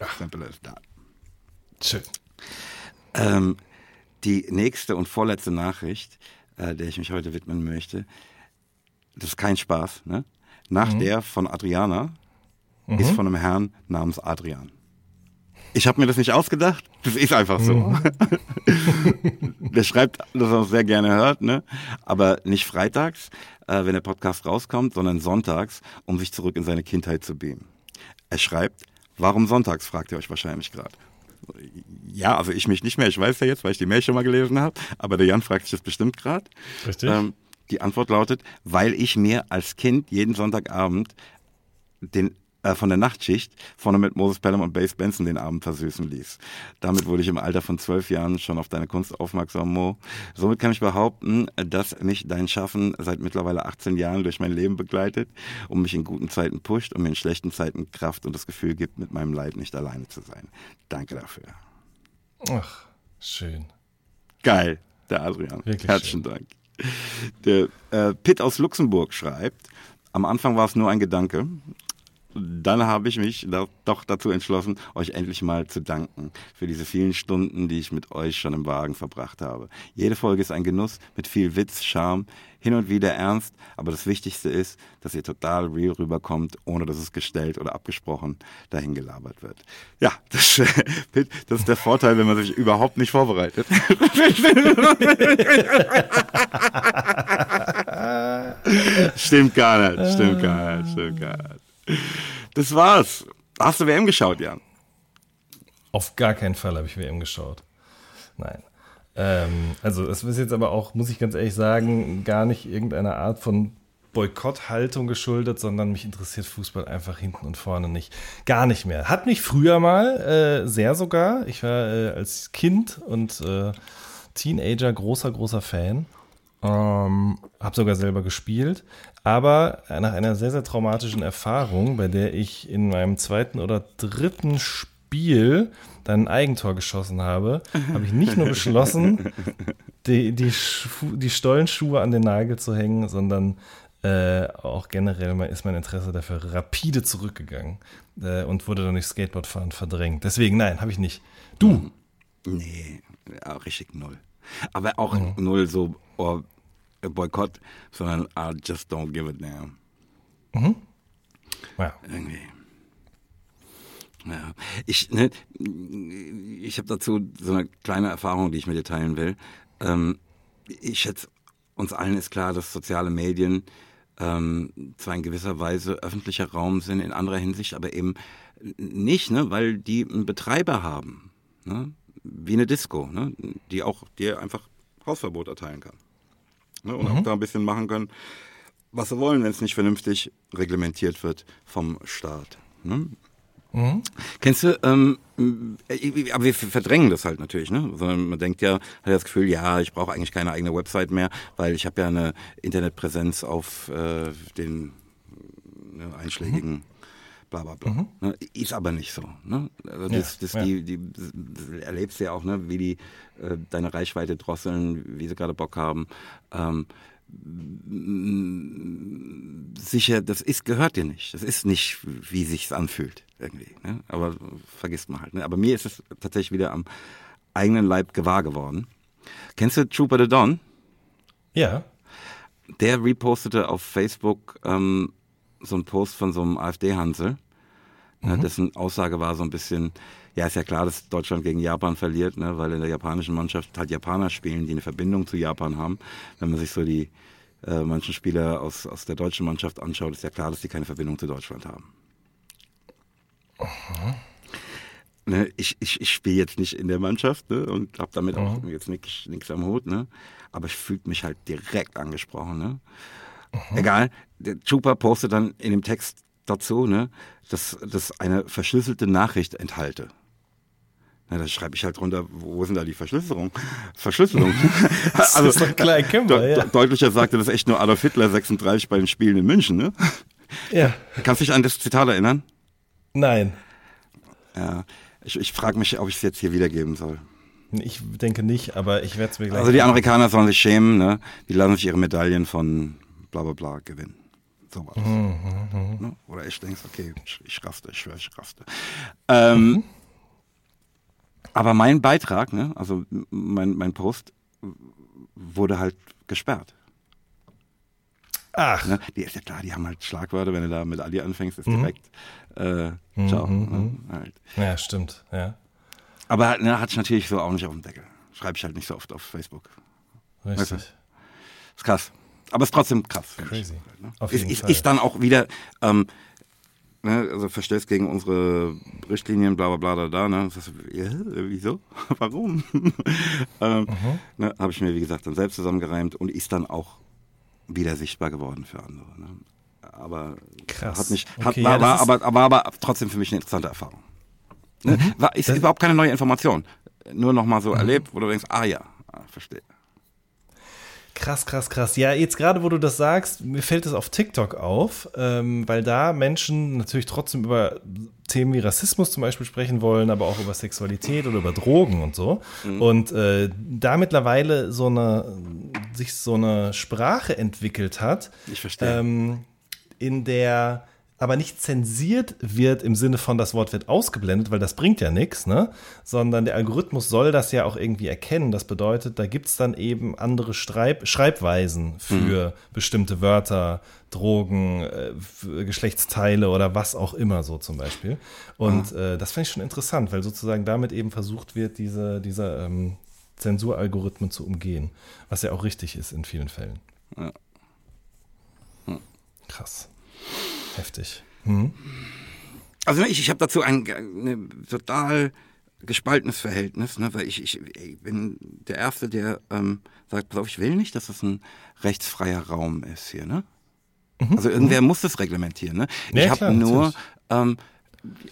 Ach. Simple as that. Schön. Ähm, die nächste und vorletzte Nachricht, äh, der ich mich heute widmen möchte, das ist kein Spaß. Ne? Nach mhm. der von Adriana mhm. ist von einem Herrn namens Adrian. Ich habe mir das nicht ausgedacht. Das ist einfach so. Mhm. der schreibt, dass er uns sehr gerne hört, ne? aber nicht freitags, äh, wenn der Podcast rauskommt, sondern sonntags, um sich zurück in seine Kindheit zu beamen. Er schreibt, warum sonntags, fragt ihr euch wahrscheinlich gerade. Ja, also ich mich nicht mehr. Ich weiß ja jetzt, weil ich die Mail schon mal gelesen habe, aber der Jan fragt sich das bestimmt gerade. Richtig. Ähm, die Antwort lautet, weil ich mir als Kind jeden Sonntagabend den äh, von der Nachtschicht vorne mit Moses Pelham und Bass Benson den Abend versüßen ließ. Damit wurde ich im Alter von zwölf Jahren schon auf deine Kunst aufmerksam, Mo. Somit kann ich behaupten, dass mich dein Schaffen seit mittlerweile 18 Jahren durch mein Leben begleitet und mich in guten Zeiten pusht und mir in schlechten Zeiten Kraft und das Gefühl gibt, mit meinem Leid nicht alleine zu sein. Danke dafür. Ach, schön. Geil, der Adrian. Wirklich Herzlichen Dank. Der äh, Pitt aus Luxemburg schreibt, am Anfang war es nur ein Gedanke, dann habe ich mich doch dazu entschlossen, euch endlich mal zu danken für diese vielen Stunden, die ich mit euch schon im Wagen verbracht habe. Jede Folge ist ein Genuss mit viel Witz, Charme, hin und wieder ernst, aber das Wichtigste ist, dass ihr total real rüberkommt, ohne dass es gestellt oder abgesprochen dahin gelabert wird. Ja, das, das ist der Vorteil, wenn man sich überhaupt nicht vorbereitet. stimmt gar nicht, stimmt gar nicht, stimmt gar nicht. Das war's. Hast du WM geschaut, Jan? Auf gar keinen Fall habe ich WM geschaut. Nein. Ähm, also, es ist jetzt aber auch, muss ich ganz ehrlich sagen, gar nicht irgendeiner Art von Boykotthaltung geschuldet, sondern mich interessiert Fußball einfach hinten und vorne nicht. Gar nicht mehr. Hat mich früher mal äh, sehr sogar. Ich war äh, als Kind und äh, Teenager großer, großer Fan. Ähm, habe sogar selber gespielt. Aber nach einer sehr, sehr traumatischen Erfahrung, bei der ich in meinem zweiten oder dritten Spiel dann ein Eigentor geschossen habe, habe ich nicht nur beschlossen, die, die, die Stollenschuhe an den Nagel zu hängen, sondern äh, auch generell ist mein Interesse dafür rapide zurückgegangen äh, und wurde dann durch Skateboardfahren verdrängt. Deswegen, nein, habe ich nicht. Du? Nee, ja, richtig null. Aber auch mhm. null so, oh, Boykott, sondern I just don't give a damn. Mhm. Ja. Irgendwie. Ja. Ich, ne, ich habe dazu so eine kleine Erfahrung, die ich mit dir teilen will. Ähm, ich schätze, uns allen ist klar, dass soziale Medien ähm, zwar in gewisser Weise öffentlicher Raum sind, in anderer Hinsicht, aber eben nicht, ne, weil die einen Betreiber haben. Ne? Wie eine Disco, ne? die auch dir einfach Hausverbot erteilen kann ne, und mhm. auch da ein bisschen machen können, was sie wollen, wenn es nicht vernünftig reglementiert wird vom Staat. Ne? Mhm. Kennst du, ähm, äh, aber wir verdrängen das halt natürlich, ne? Sondern man denkt ja, hat das Gefühl, ja, ich brauche eigentlich keine eigene Website mehr, weil ich habe ja eine Internetpräsenz auf äh, den ne, einschlägigen mhm. Bla bla bla. Mhm. Ne? Ist aber nicht so. Ne? Also das, das, ja. Die, die, erlebst du ja auch, ne? wie die äh, deine Reichweite drosseln, wie sie gerade Bock haben. Ähm, sicher, das ist, gehört dir nicht. Das ist nicht, wie sich's anfühlt, irgendwie. Ne? Aber vergisst man halt. Ne? Aber mir ist es tatsächlich wieder am eigenen Leib gewahr geworden. Kennst du Trooper the Don? Ja. Der repostete auf Facebook ähm, so einen Post von so einem AfD-Hansel, mhm. dessen Aussage war so ein bisschen, ja, ist ja klar, dass Deutschland gegen Japan verliert, ne, weil in der japanischen Mannschaft halt Japaner spielen, die eine Verbindung zu Japan haben. Wenn man sich so die äh, manchen Spieler aus, aus der deutschen Mannschaft anschaut, ist ja klar, dass die keine Verbindung zu Deutschland haben. Aha. Ne, ich ich, ich spiele jetzt nicht in der Mannschaft ne, und habe damit Aha. auch jetzt nichts am Hut, ne, aber ich fühle mich halt direkt angesprochen. Ne. Egal, der Chupa postet dann in dem Text dazu, ne, dass das eine verschlüsselte Nachricht enthalte. Na, da schreibe ich halt drunter, wo sind da die Verschlüsselung? Verschlüsselung. das also, ist doch klar, kennen wir, ja. Deutlicher sagte das echt nur Adolf Hitler 36 bei den Spielen in München, ne? Ja. Kannst du dich an das Zitat erinnern? Nein. Ja, ich, ich frage mich, ob ich es jetzt hier wiedergeben soll. Ich denke nicht, aber ich werde es mir gleich. Also die Amerikaner sollen sich schämen, ne? Die lassen sich ihre Medaillen von bla bla bla gewinnen. So was. Mhm, mhm, mhm. Oder ich denke, okay, ich, ich raste, ich schwöre, ich raste. Ähm, mhm. Aber mein Beitrag, ne, also mein, mein Post, wurde halt gesperrt. Ach. Ne? Die ist ja klar, die haben halt Schlagwörter, wenn du da mit Ali anfängst, ist mhm. direkt äh, ciao. Mhm, ne? Mhm. Halt. Ja, stimmt, ja. Aber ne, hatte ich natürlich so auch nicht auf dem Deckel. Schreibe ich halt nicht so oft auf Facebook. Richtig. Weißt du? Ist krass. Aber ist trotzdem krass. Crazy. Ich, ne? Auf jeden ist, Fall. ist dann auch wieder, ähm, ne, also verstößt gegen unsere Richtlinien, bla bla bla da, da ne? Das, ja, wieso? Warum? ähm, mhm. ne, Habe ich mir, wie gesagt, dann selbst zusammengereimt und ist dann auch wieder sichtbar geworden für andere. Ne? aber Krass. hat mich, Okay, hat, ja, war, das war, aber, aber, aber trotzdem für mich eine interessante Erfahrung. Ne? War, ist Das- überhaupt keine neue Information. Nur noch mal so Mhm. erlebt, wo du denkst, ah ja, ah, verstehe. Krass, krass, krass. Ja, jetzt gerade, wo du das sagst, mir fällt es auf TikTok auf, ähm, weil da Menschen natürlich trotzdem über Themen wie Rassismus zum Beispiel sprechen wollen, aber auch über Sexualität oder über Drogen und so. Und äh, da mittlerweile so eine, sich so eine Sprache entwickelt hat, Ich verstehe. ähm, in der aber nicht zensiert wird im Sinne von, das Wort wird ausgeblendet, weil das bringt ja nichts, ne? Sondern der Algorithmus soll das ja auch irgendwie erkennen. Das bedeutet, da gibt's dann eben andere Schreib Schreibweisen für bestimmte Wörter, Drogen, äh, Geschlechtsteile oder was auch immer so zum Beispiel. Und äh, das fand ich schon interessant, weil sozusagen damit eben versucht wird, diese, diese ähm, Zensuralgorithmen zu umgehen, was ja auch richtig ist in vielen Fällen. Ja. Krass. Heftig. Hm? Also ich, ich habe dazu ein, ein total gespaltenes Verhältnis, ne, weil ich, ich, ich bin der Erste, der ähm, sagt, pass auf, ich will nicht, dass es ein rechtsfreier Raum ist hier. Ne? Also irgendwer muss das reglementieren. Ne? Mhm. Ja, ich habe nur ähm,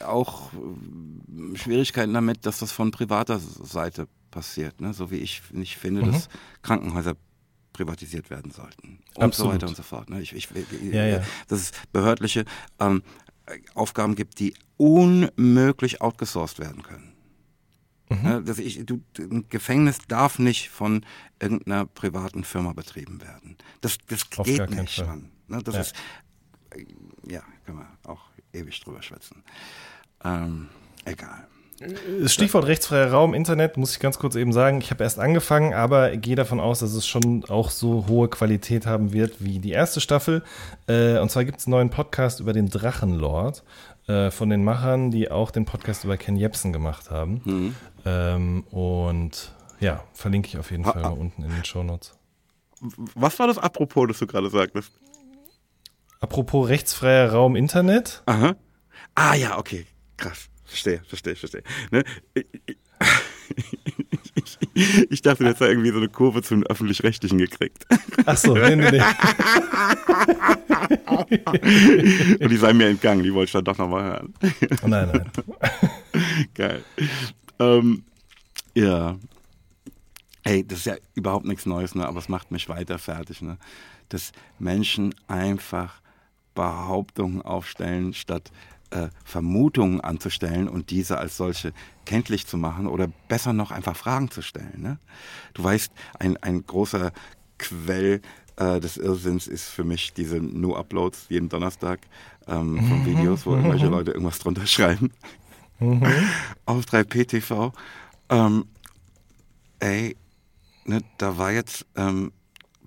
auch äh, Schwierigkeiten damit, dass das von privater Seite passiert. Ne? So wie ich nicht finde, dass Krankenhäuser privatisiert werden sollten. Und so Absolut. weiter und so fort. Ne? Ich, ich, Ja, ja. Dass es behördliche ähm, Aufgaben gibt, die unmöglich outgesourced werden können. Mhm. Ja, dass ich, du, ein Gefängnis darf nicht von irgendeiner privaten Firma betrieben werden. Das, das Auf geht nicht. Mann. Ne, das Ja. ist, äh, ja, kann man auch ewig drüber schwätzen. Ähm, egal. Das Stichwort rechtsfreier Raum, Internet, muss ich ganz kurz eben sagen. Ich habe erst angefangen, aber gehe davon aus, dass es schon auch so hohe Qualität haben wird wie die erste Staffel. Äh, und zwar gibt es einen neuen Podcast über den Drachenlord äh, von den Machern, die auch den Podcast über Ken Jebsen gemacht haben. Ähm, und ja, verlinke ich auf jeden Fall mal unten in den Shownotes. Was war das apropos, das du gerade sagtest? Apropos rechtsfreier Raum, Internet. Aha. Ah ja, okay. Krass. Verstehe, verstehe, verstehe. Ne? Ich, dachte, du hättest da irgendwie so eine Kurve zum Öffentlich-Rechtlichen gekriegt. Ach so, nee, nee, nee. Und die sei mir entgangen, die wollte ich dann doch nochmal hören. Nein, nein. Geil. Ähm, ja. Hey, das ist ja überhaupt nichts Neues, ne? aber es macht mich weiter fertig, ne? dass Menschen einfach Behauptungen aufstellen, statt äh, Vermutungen anzustellen und diese als solche kenntlich zu machen oder besser noch einfach Fragen zu stellen. Ne? Du weißt, ein, ein großer Quell äh, des Irrsinns ist für mich diese No-Uploads jeden Donnerstag ähm, von Videos, wo irgendwelche Leute irgendwas drunter schreiben. Auf 3PTV. Ähm, ey, ne, da war jetzt ähm,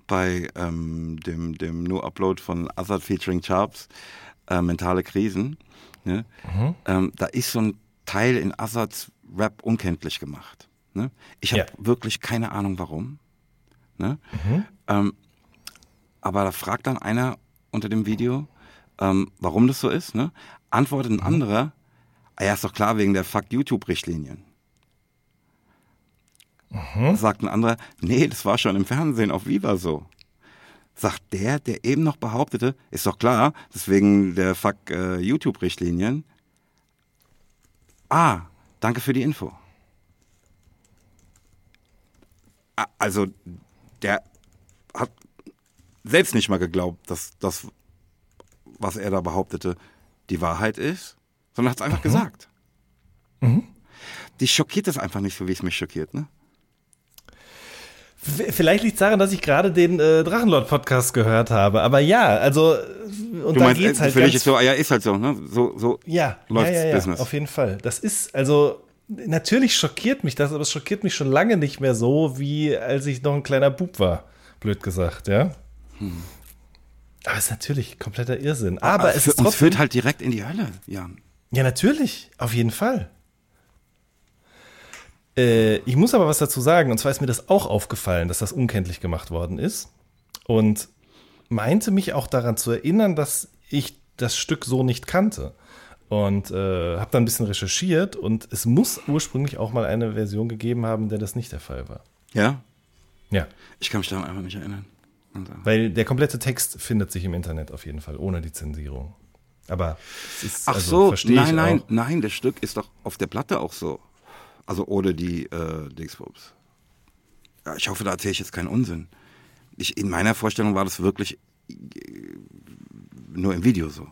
bei ähm, dem, dem No-Upload von Azad featuring Sharps äh, Mentale Krisen, ne, ähm, da ist so ein Teil in Azads Rap unkenntlich gemacht. Ne? Ich habe Ja. wirklich keine Ahnung warum. Ne? Ähm, aber da fragt dann einer unter dem Video, ähm, warum das so ist. Ne? Antwortet ein anderer, ah ja, ist doch klar, wegen der Fuck YouTube-Richtlinien. Sagt ein anderer, nee, das war schon im Fernsehen auf Viva so. Sagt der, der eben noch behauptete, ist doch klar, deswegen der Fuck äh, YouTube-Richtlinien. Ah, danke für die Info. Also, der hat selbst nicht mal geglaubt, dass das, was er da behauptete, die Wahrheit ist, sondern hat es einfach gesagt. Die schockiert das einfach nicht so, wie es mich schockiert, ne? Vielleicht liegt es daran, dass ich gerade den äh, Drachenlord-Podcast gehört habe. Aber ja, also und Du da meinst, geht's äh, halt für dich ist so, ah ja, ist halt so, ne? So, so Ja, läuft's ja, ja, ja, Business. auf jeden Fall. Das ist, also, natürlich schockiert mich das, aber es schockiert mich schon lange nicht mehr so, wie als ich noch ein kleiner Bub war. Blöd gesagt, ja. Aber es ist natürlich kompletter Irrsinn. Aber es für, ist uns trotzdem. führt halt direkt in die Hölle, Jan. Ja, natürlich, auf jeden Fall. Äh, ich muss aber was dazu sagen, und zwar ist mir das auch aufgefallen, dass das unkenntlich gemacht worden ist. Und meinte mich auch daran zu erinnern, dass ich das Stück so nicht kannte. Und äh, habe dann ein bisschen recherchiert und es muss ursprünglich auch mal eine Version gegeben haben, der das nicht der Fall war. Ja? Ja. Ich kann mich daran einfach nicht erinnern. Weil der komplette Text findet sich im Internet auf jeden Fall, ohne die Zensierung. Aber es ist, Ach also, so, nein, nein, nein, das Stück ist doch auf der Platte auch so. Also ohne die äh, Dingsbums. Ja, ich hoffe, da erzähle ich jetzt keinen Unsinn. Ich, in meiner Vorstellung war das wirklich äh, nur im Video so.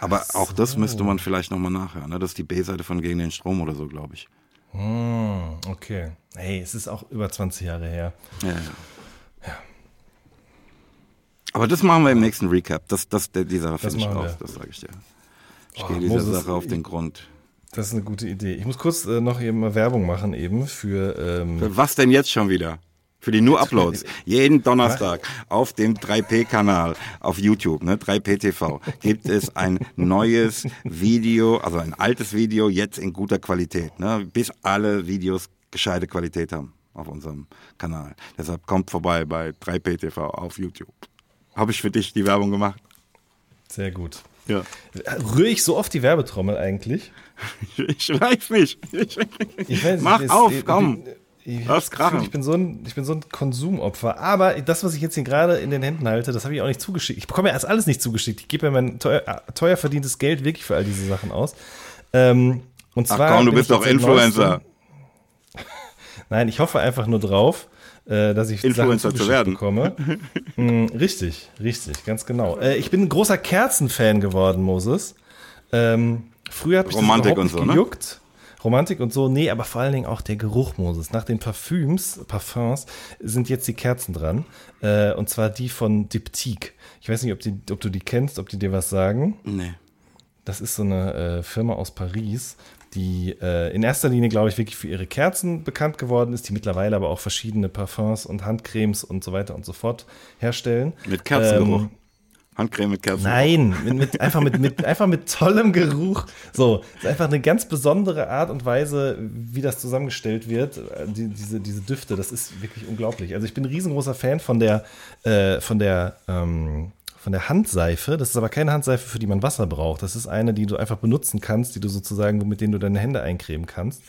Aber auch das müsste man vielleicht nochmal nachhören. Ne? Das ist die B-Seite von Gegen den Strom oder so, glaube ich. Hm, okay. Hey, es ist auch über 20 Jahre her. Ja, ja. Aber das machen wir im nächsten Recap. Das, das, der, die Sache finde ich raus, wir. das sage ich dir. Ich Oh, gehe dieser Sache auf den Grund. Das ist eine gute Idee. Ich muss kurz äh, noch eben mal Werbung machen eben für ähm, Für Was denn jetzt schon wieder? Für die nur Uploads. Jeden Donnerstag auf dem 3P-Kanal auf YouTube, ne, 3P-TV, gibt es ein neues Video, also ein altes Video, jetzt in guter Qualität, ne, bis alle Videos gescheite Qualität haben auf unserem Kanal. Deshalb kommt vorbei bei 3P-TV auf YouTube. Habe ich für dich die Werbung gemacht? sehr gut. Ja. Rühre ich so oft die Werbetrommel eigentlich? Ich weiß nicht. Ich, Ich weiß, Mach es- auf, komm. Ich, Lass krachen. ich bin so ein, ich bin so ein Konsumopfer. Aber das, was ich jetzt hier gerade in den Händen halte, das habe ich auch nicht zugeschickt. Ich bekomme ja erst alles nicht zugeschickt. Ich gebe ja mein teuer, teuer verdientes Geld wirklich für all diese Sachen aus. Ähm, und Ach zwar komm, du bist doch Influencer. Nein, ich hoffe einfach nur drauf, äh, dass ich Influencer zu werden. bekomme. Hm, richtig, richtig, ganz genau. Äh, ich bin ein großer Kerzenfan geworden, Moses. Ähm, früher habe ich Romantik das und überhaupt so, ne? gejuckt. Romantik und so, nee, aber vor allen Dingen auch der Geruch, Moses. Nach den Parfüms, Parfums, sind jetzt die Kerzen dran. Äh, und zwar die von Diptyque. Ich weiß nicht, ob, die, ob du die kennst, ob die dir was sagen. Nee. Das ist so eine äh, Firma aus Paris, die äh, in erster Linie, glaube ich, wirklich für ihre Kerzen bekannt geworden ist, die mittlerweile aber auch verschiedene Parfums und Handcremes und so weiter und so fort herstellen. Mit Kerzengeruch. Ähm, Handcreme mit Kerzengeruch. Nein, mit, mit, einfach, mit, mit, einfach mit tollem Geruch. So, ist einfach eine ganz besondere Art und Weise, wie das zusammengestellt wird. äh, Die, diese, diese Düfte, das ist wirklich unglaublich. Also ich bin ein riesengroßer Fan von der, äh, von der, ähm, von der Handseife. Das ist aber keine Handseife, für die man Wasser braucht. Das ist eine, die du einfach benutzen kannst, die du sozusagen, mit denen du deine Hände eincremen kannst.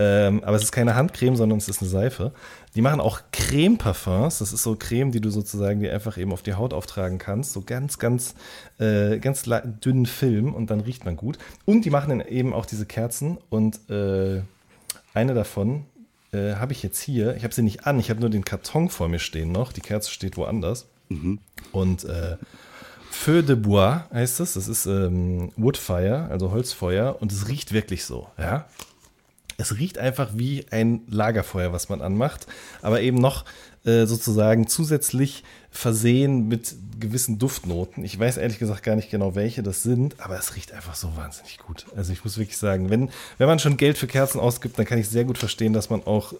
Ähm, aber es ist keine Handcreme, sondern es ist eine Seife. Die machen auch Creme-Parfums. Das ist so Creme, die du sozusagen dir einfach eben auf die Haut auftragen kannst. So ganz, ganz, äh, ganz dünnen Film und dann riecht man gut. Und die machen eben auch diese Kerzen und äh, eine davon äh, habe ich jetzt hier. Ich habe sie nicht an, ich habe nur den Karton vor mir stehen noch. Die Kerze steht woanders. Und äh, Feu de Bois heißt es. Das ist ähm, Woodfire, also Holzfeuer. Und es riecht wirklich so, ja. Es riecht einfach wie ein Lagerfeuer, was man anmacht, aber eben noch äh, sozusagen zusätzlich versehen mit gewissen Duftnoten. Ich weiß ehrlich gesagt gar nicht genau, welche das sind, aber es riecht einfach so wahnsinnig gut. Also ich muss wirklich sagen, wenn, wenn man schon Geld für Kerzen ausgibt, dann kann ich sehr gut verstehen, dass man auch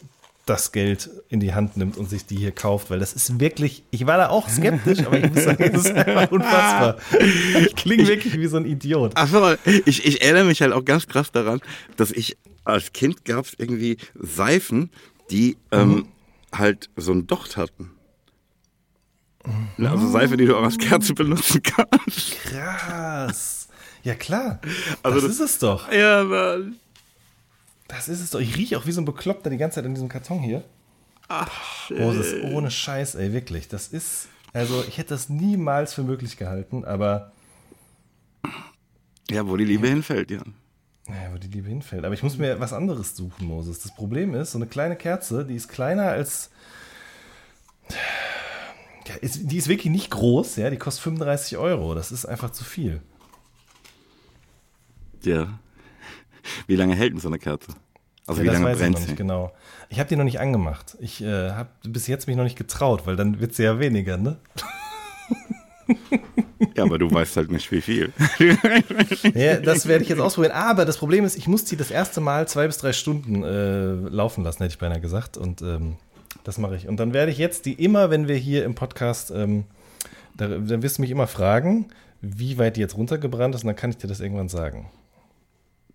das Geld in die Hand nimmt und sich die hier kauft, weil das ist wirklich, ich war da auch skeptisch, aber ich muss sagen, es ist einfach unfassbar. Ich klinge wirklich wie so ein Idiot. Ach so, ich, ich erinnere mich halt auch ganz krass daran, dass ich als Kind gab es irgendwie Seifen, die ähm, halt so einen Docht hatten. Also Seife, die du auch als Kerze benutzen kannst. Krass. Ja, klar. Also das, das- ist es doch. Ja, Mann. Das ist es doch. Ich rieche auch wie so ein Bekloppter die ganze Zeit in diesem Karton hier. Ach, Moses, ohne Scheiß, ey, wirklich. Das ist, also ich hätte das niemals für möglich gehalten, aber, Ja, wo die Liebe hinfällt, ja. Naja, wo die Liebe hinfällt. Aber ich muss mir was anderes suchen, Moses. Das Problem ist, so eine kleine Kerze, die ist kleiner als, ja, ist, die ist wirklich nicht groß, ja, die kostet 35 Euro. Das ist einfach zu viel. Ja. Wie lange hält denn so eine Kerze? Also Ja, wie das lange weiß ich brennt noch sie? nicht genau. Ich habe die noch nicht angemacht. Ich äh, habe bis jetzt mich noch nicht getraut, weil dann wird sie ja weniger, ne? Ja, aber du weißt halt nicht, wie viel. Ja, das werde ich jetzt ausprobieren. Aber das Problem ist, ich muss die das erste Mal zwei bis drei Stunden äh, laufen lassen, hätte ich beinahe gesagt. Und ähm, das mache ich. Und dann werde ich jetzt die immer, wenn wir hier im Podcast, ähm, da, dann wirst du mich immer fragen, wie weit die jetzt runtergebrannt ist. Und dann kann ich dir das irgendwann sagen.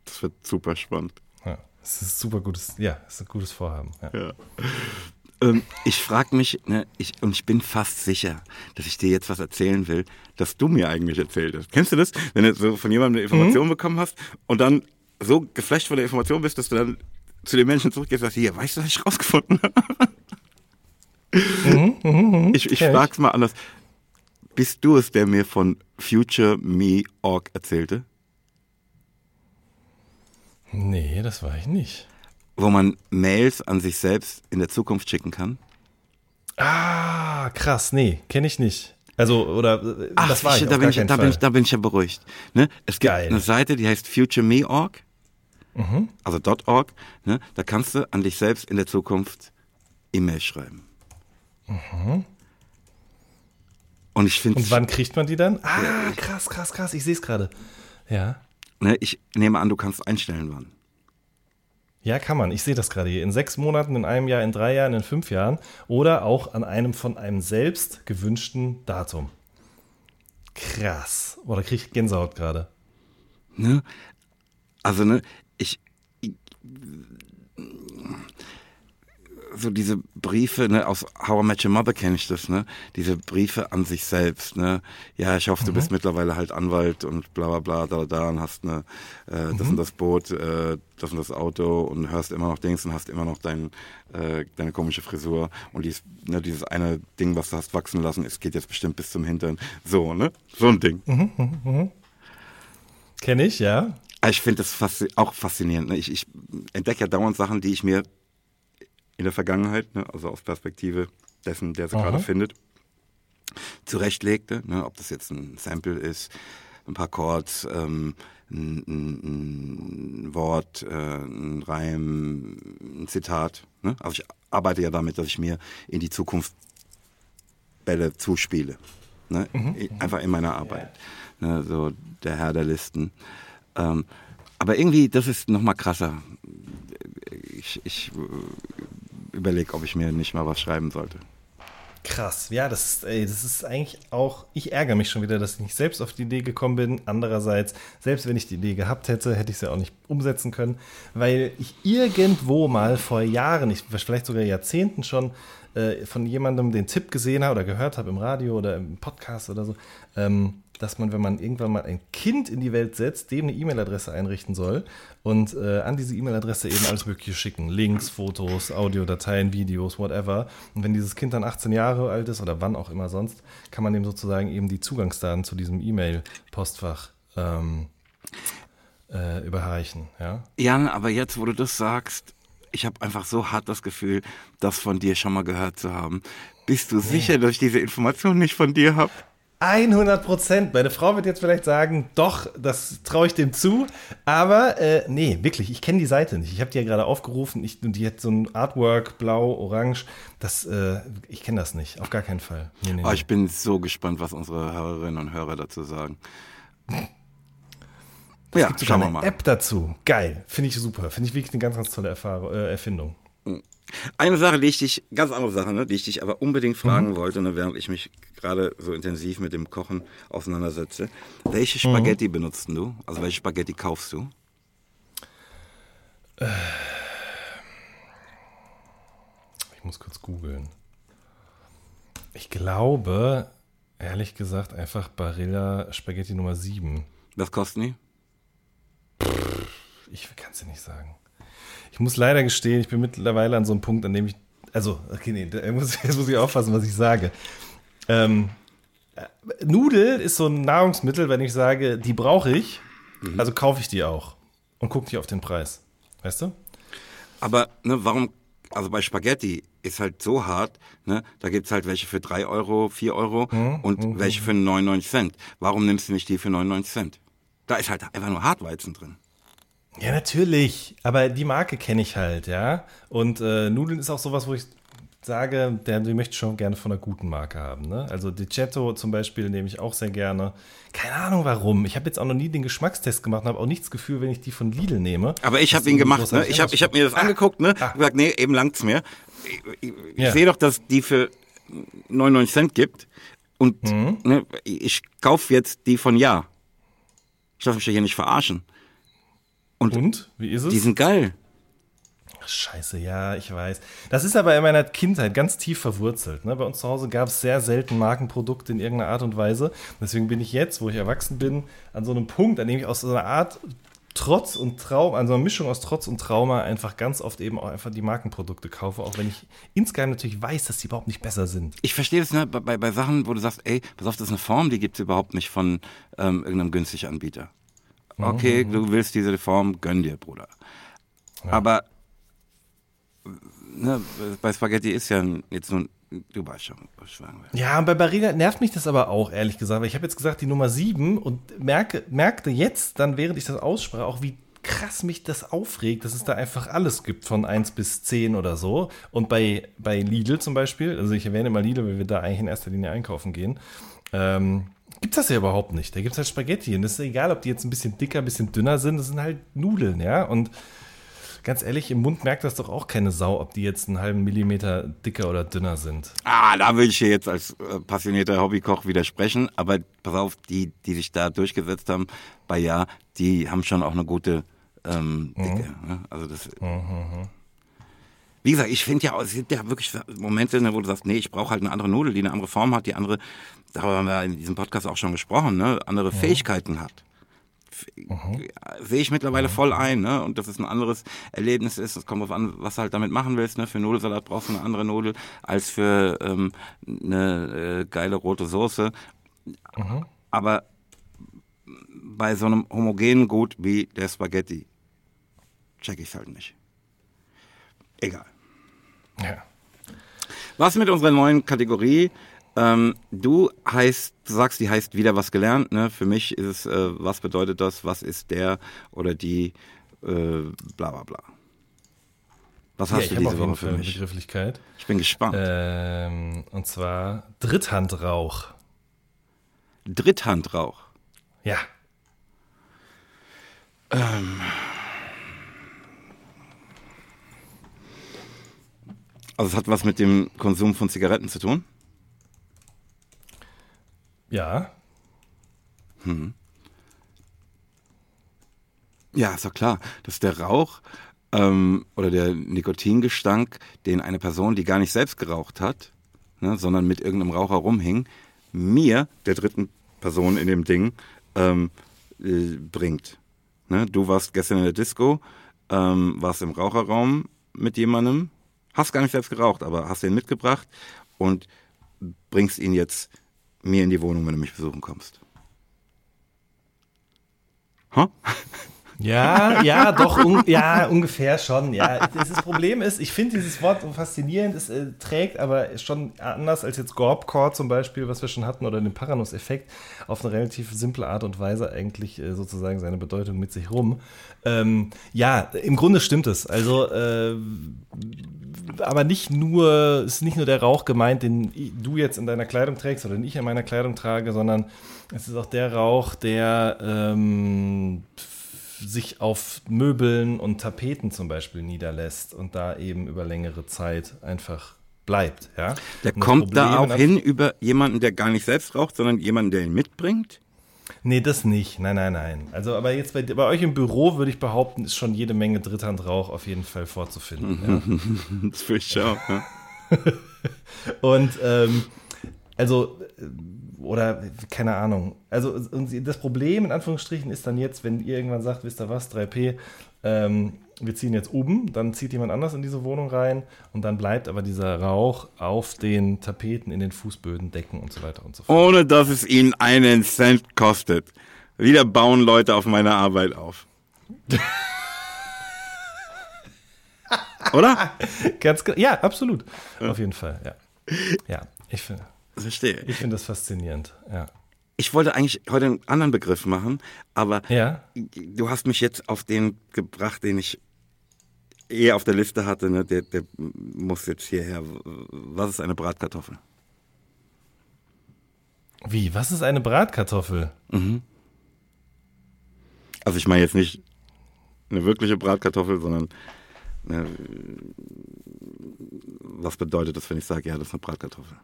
Das wird super spannend. Ja, das ist super gutes, ja, das ist ein gutes Vorhaben. Ja. Ja. Ähm, ich frage mich, ne, ich, und ich bin fast sicher, dass ich dir jetzt was erzählen will, das du mir eigentlich erzählt hast. Kennst du das? Wenn du so von jemandem eine Information bekommen hast und dann so geflasht von der Information bist, dass du dann zu den Menschen zurückgehst und sagst, hier, weißt du, was ich rausgefunden habe? Mhm, mh, mh. Ich, ich frag's mal anders. Bist du es, der mir von Future Me Org erzählte? Nee, das war ich nicht. Wo man Mails an sich selbst in der Zukunft schicken kann? Ah, krass. Nee, kenne ich nicht. Also, oder Ach, das war ich, da, bin ich, da, bin ich, da bin ich ja beruhigt. Ne? Es gibt Geil. eine Seite, die heißt futureme.org, mhm. also .org. Ne? Da kannst du an dich selbst in der Zukunft E-Mails schreiben. Mhm. Und ich finde. Und wann kriegt man die dann? Ah, krass, krass, krass. Ich sehe es gerade. Ja. Ne, ich nehme an, du kannst einstellen, wann. Ja, kann man. Ich sehe das gerade hier. In sechs Monaten, in einem Jahr, in drei Jahren, in fünf Jahren oder auch an einem von einem selbst gewünschten Datum. Krass. Oder kriege ich Gänsehaut gerade? Ne? Also, ne, ich, ich so diese Briefe, ne, aus How I Met Your Mother kenne ich das, ne? Diese Briefe an sich selbst, ne? Ja, ich hoffe, du mhm. bist mittlerweile halt Anwalt und bla bla bla da da und hast ne, äh, das mhm. und das Boot, äh, das und das Auto und hörst immer noch Dings und hast immer noch dein, äh, deine komische Frisur und dies, ne, dieses eine Ding, was du hast wachsen lassen, es geht jetzt bestimmt bis zum Hintern. So, ne? So ein Ding. Mhm, mhm, mhm. Kenne ich, ja. Ich finde das faszi auch faszinierend. Ne? Ich, ich entdecke ja dauernd Sachen, die ich mir in der Vergangenheit, ne, also aus Perspektive dessen, der sie gerade findet, zurechtlegte. Ne, ob das jetzt ein Sample ist, ein paar Chords, ähm, ein, ein, ein, Wort, äh, ein Reim, ein Zitat. Ne? Also ich arbeite ja damit, dass ich mir in die Zukunft Bälle zuspiele. Ne? Mhm. Einfach in meiner Arbeit. Ne? So der Herr der Listen. Ähm, aber irgendwie, das ist noch mal krasser. Ich, ich überlege, ob ich mir nicht mal was schreiben sollte. Krass, ja, das ist, ey, das ist eigentlich auch, ich ärgere mich schon wieder, dass ich nicht selbst auf die Idee gekommen bin. Andererseits, selbst wenn ich die Idee gehabt hätte, hätte ich sie ja auch nicht umsetzen können, weil ich irgendwo mal vor Jahren, ich, vielleicht sogar Jahrzehnten schon, äh, von jemandem den Tipp gesehen habe oder gehört habe im Radio oder im Podcast oder so, ähm, dass man, wenn man irgendwann mal ein Kind in die Welt setzt, dem eine E-Mail-Adresse einrichten soll und äh, an diese E-Mail-Adresse eben alles Mögliche schicken. Links, Fotos, Audiodateien, Videos, whatever. Und wenn dieses Kind dann 18 Jahre alt ist oder wann auch immer sonst, kann man dem sozusagen eben die Zugangsdaten zu diesem E-Mail-Postfach ähm, äh, überreichen. Ja? Jan, aber jetzt, wo du das sagst, ich habe einfach so hart das Gefühl, das von dir schon mal gehört zu haben. Bist du sicher, dass ich diese Information nicht von dir habe? 100 Prozent. Meine Frau wird jetzt vielleicht sagen, doch, das traue ich dem zu. Aber äh, nee, wirklich, ich kenne die Seite nicht. Ich habe die ja gerade aufgerufen ich, und die hat so ein Artwork, blau, orange. Das, äh, ich kenne das nicht, auf gar keinen Fall. Nee, nee, oh, ich bin so gespannt, was unsere Hörerinnen und Hörer dazu sagen. Es ja, gibt sogar eine mal. App dazu. Geil, finde ich super. Finde ich wirklich eine ganz, ganz tolle Erfahrung, äh, Erfindung. Eine Sache, die ich dich, ganz andere Sache, ne, die ich dich aber unbedingt fragen mhm. wollte, ne, während ich mich gerade so intensiv mit dem Kochen auseinandersetze. Welche Spaghetti mhm. benutzt du? Also welche Spaghetti kaufst du? Ich muss kurz googeln. Ich glaube, ehrlich gesagt, einfach Barilla Spaghetti Nummer 7. Was kosten die? Ich kann es dir nicht sagen. Ich muss leider gestehen, ich bin mittlerweile an so einem Punkt, an dem ich, also, okay, nee, jetzt muss ich aufpassen, was ich sage. Ähm, äh, Nudel ist so ein Nahrungsmittel, wenn ich sage, die brauche ich, mhm. also kaufe ich die auch und gucke nicht auf den Preis. Weißt du? Aber ne, warum, also bei Spaghetti ist halt so hart, ne, da gibt es halt welche für 3 Euro, 4 Euro mhm. und mhm. welche für 99 Cent. Warum nimmst du nicht die für 99 Cent? Da ist halt einfach nur Hartweizen drin. Ja, natürlich. Aber die Marke kenne ich halt, ja. Und äh, Nudeln ist auch sowas, wo ich sage, der, die möchte schon gerne von einer guten Marke haben. Ne? Also Dicetto zum Beispiel nehme ich auch sehr gerne. Keine Ahnung warum. Ich habe jetzt auch noch nie den Geschmackstest gemacht und habe auch nichts Gefühl, wenn ich die von Lidl nehme. Aber ich habe ihn gemacht. Ne? Ich habe ich hab mir das ah, angeguckt, ne? Ah. gesagt, nee, eben langt's mir. Ich, ich, ja. sehe doch, dass die für 99 Cent gibt. Und mhm. ne, ich kaufe jetzt die von Ja. Ich darf mich ja hier nicht verarschen. Und, Und? Wie ist es? Die sind geil. Scheiße, ja, ich weiß. Das ist aber in meiner Kindheit ganz tief verwurzelt. Ne? Bei uns zu Hause gab es sehr selten Markenprodukte in irgendeiner Art und Weise. Deswegen bin ich jetzt, wo ich erwachsen bin, an so einem Punkt, an dem ich aus so einer Art Trotz und Trauma, also eine Mischung aus Trotz und Trauma, einfach ganz oft eben auch einfach die Markenprodukte kaufe, auch wenn ich insgeheim natürlich weiß, dass die überhaupt nicht besser sind. Ich verstehe das ne, bei, bei Sachen, wo du sagst, ey, pass auf, das ist eine Form, die gibt es überhaupt nicht von ähm, irgendeinem günstigen Anbieter. Okay, mhm. du willst diese Form, gönn dir, Bruder. Ja. Aber ne, bei Spaghetti ist ja jetzt nun Du weißt schon, will. Ja, bei Barilla nervt mich das aber auch, ehrlich gesagt. Weil ich habe jetzt gesagt, die Nummer 7 und merke, merkte jetzt dann, während ich das aussprach, auch wie krass mich das aufregt, dass es da einfach alles gibt, von 1 bis 10 oder so. Und bei, bei Lidl zum Beispiel, also ich erwähne mal Lidl, weil wir da eigentlich in erster Linie einkaufen gehen, ähm, gibt es das ja überhaupt nicht. Da gibt es halt Spaghetti und es ist egal, ob die jetzt ein bisschen dicker, ein bisschen dünner sind, das sind halt Nudeln, ja. Und ganz ehrlich, im Mund merkt das doch auch keine Sau, ob die jetzt einen halben Millimeter dicker oder dünner sind. Ah, da würde ich hier jetzt als äh, passionierter Hobbykoch widersprechen. Aber pass auf, die, die sich da durchgesetzt haben bei Ja, die haben schon auch eine gute ähm, Dicke. Mhm. Ne? Also das. Mhm. mhm. Wie gesagt, ich finde ja, es gibt ja wirklich Momente, ne, wo du sagst, nee, ich brauche halt eine andere Nudel, die eine andere Form hat, die andere, darüber haben wir in diesem Podcast auch schon gesprochen, ne, andere mhm. Fähigkeiten hat mhm. Sehe ich mittlerweile voll ein, ne? Und dass es ein anderes Erlebnis ist. Es kommt auf an, was du halt damit machen willst. Ne? Für Nudelsalat brauchst du eine andere Nudel als für ähm, eine äh, geile rote Soße. Mhm. Aber bei so einem homogenen Gut wie der Spaghetti check ich halt nicht. Egal. Ja. Was mit unserer neuen Kategorie? Ähm, du heißt, du sagst, die heißt wieder was gelernt. Ne? Für mich ist es, äh, was bedeutet das? Was ist der oder die? Äh, bla bla bla. Was hast ja, du diese Woche für mich? Begrifflichkeit. Ich bin gespannt. Ähm, und zwar Dritthandrauch. Dritthandrauch. Ja. Ähm. Also es hat was mit dem Konsum von Zigaretten zu tun? Ja. Hm. Ja, ist doch klar. Das ist der Rauch ähm, oder der Nikotingestank, den eine Person, die gar nicht selbst geraucht hat, ne, sondern mit irgendeinem Raucher rumhing, mir, der dritten Person in dem Ding, ähm, äh, bringt. Ne? Du warst gestern in der Disco, ähm, warst im Raucherraum mit jemandem, hast gar nicht selbst geraucht, aber hast ihn mitgebracht und bringst ihn jetzt mir in die Wohnung, wenn du mich besuchen kommst. Huh? Ja, ja, doch, un, ja, ungefähr schon. Ja, das, das Problem ist, ich finde dieses Wort so faszinierend, es äh, trägt aber schon anders als jetzt Gorbcore zum Beispiel, was wir schon hatten, oder den Paranuss-Effekt, auf eine relativ simple Art und Weise eigentlich äh, sozusagen seine Bedeutung mit sich rum. Ähm, ja, im Grunde stimmt es. Also, äh, aber nicht nur, ist nicht nur der Rauch gemeint, den du jetzt in deiner Kleidung trägst oder den ich in meiner Kleidung trage, sondern es ist auch der Rauch, der ähm, sich auf Möbeln und Tapeten zum Beispiel niederlässt und da eben über längere Zeit einfach bleibt. Ja? Der kommt da auch hin über jemanden, der gar nicht selbst raucht, sondern jemanden, der ihn mitbringt? Nee, das nicht. Nein, nein, nein. Also, aber jetzt bei, bei euch im Büro würde ich behaupten, ist schon jede Menge Dritthandrauch auf jeden Fall vorzufinden. ja. Das finde ich auch. Ja. und ähm, also oder keine Ahnung. Also das Problem in Anführungsstrichen ist dann jetzt, wenn ihr irgendwann sagt, wisst ihr was, 3P, ähm, wir ziehen jetzt oben, dann zieht jemand anders in diese Wohnung rein und dann bleibt aber dieser Rauch auf den Tapeten, in den Fußböden, Decken und so weiter und so fort. Ohne dass es ihnen einen Cent kostet. Wieder bauen Leute auf meine Arbeit auf. Oder? Ganz Ja, absolut. Ja. Auf jeden Fall, ja. Ja, ich finde. Verstehe. Ich finde das faszinierend, ja. Ich wollte eigentlich heute einen anderen Begriff machen, aber ja. du hast mich jetzt auf den gebracht, den ich eher auf der Liste hatte. Ne? Der, der muss jetzt hierher. Was ist eine Bratkartoffel? Wie? Was ist eine Bratkartoffel? Mhm. Also ich meine jetzt nicht eine wirkliche Bratkartoffel, sondern eine, was bedeutet das, wenn ich sage, ja, das ist eine Bratkartoffel?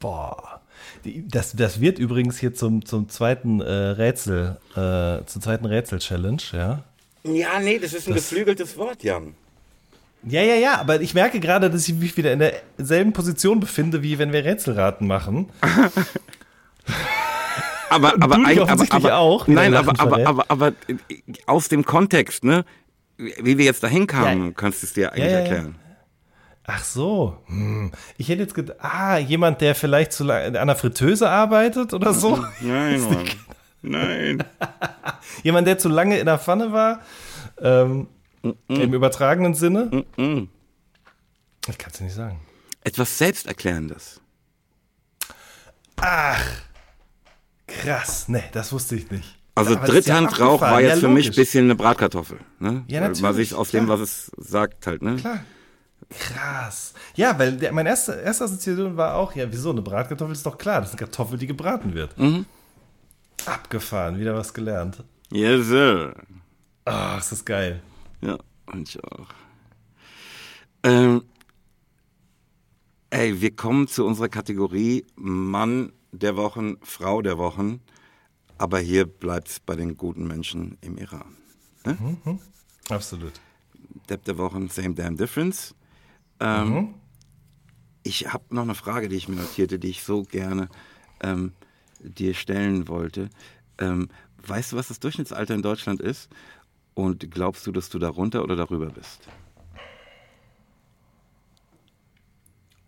Boah. Das, das wird übrigens hier zum, zum zweiten äh, Rätsel, äh, zum zweiten Rätsel-Challenge, ja. Ja, nee, das ist ein das, geflügeltes Wort, Jan. Ja, ja, ja, aber ich merke gerade, dass ich mich wieder in derselben Position befinde, wie wenn wir Rätselraten machen. aber, aber, du offensichtlich aber, auch, wie Nein, aber, aber, aber, aber, äh, aus dem Kontext, ne? Wie wir jetzt dahin kamen, Ja. kannst du es dir eigentlich Ja, ja, ja. erklären. Ach so. Hm. Ich hätte jetzt gedacht, ah, jemand, der vielleicht zu lange an einer Fritteuse arbeitet oder so. Nein, Mann. Nein. Jemand, der zu lange in der Pfanne war. Ähm, Im übertragenen Sinne. Ich kann es dir nicht sagen. Etwas Selbsterklärendes. Krass. Nee, das wusste ich nicht. Also Aber ist ja Dritthandrauch war jetzt Ja, für mich ein bisschen eine Bratkartoffel. Ne? Ja, Weil- natürlich, Was ich aus dem, was es sagt halt, ne? Klar. Krass. Ja, weil der, meine erste, erste Assoziation war auch, ja, wieso? Eine Bratkartoffel ist doch klar. Das ist eine Kartoffel, die gebraten wird. Mhm. Abgefahren, wieder was gelernt. Yes, sir. Ah, ist das geil. Ja, und ich auch. Ähm, ey, wir kommen zu unserer Kategorie Mann der Wochen, Frau der Wochen. Aber hier bleibt's bei den guten Menschen im Iran. Absolut. Depp der Wochen, same damn difference. Ähm, Ich habe noch eine Frage, die ich mir notierte, die ich so gerne ähm, dir stellen wollte. Ähm, weißt du, was das Durchschnittsalter in Deutschland ist? Und glaubst du, dass du darunter oder darüber bist?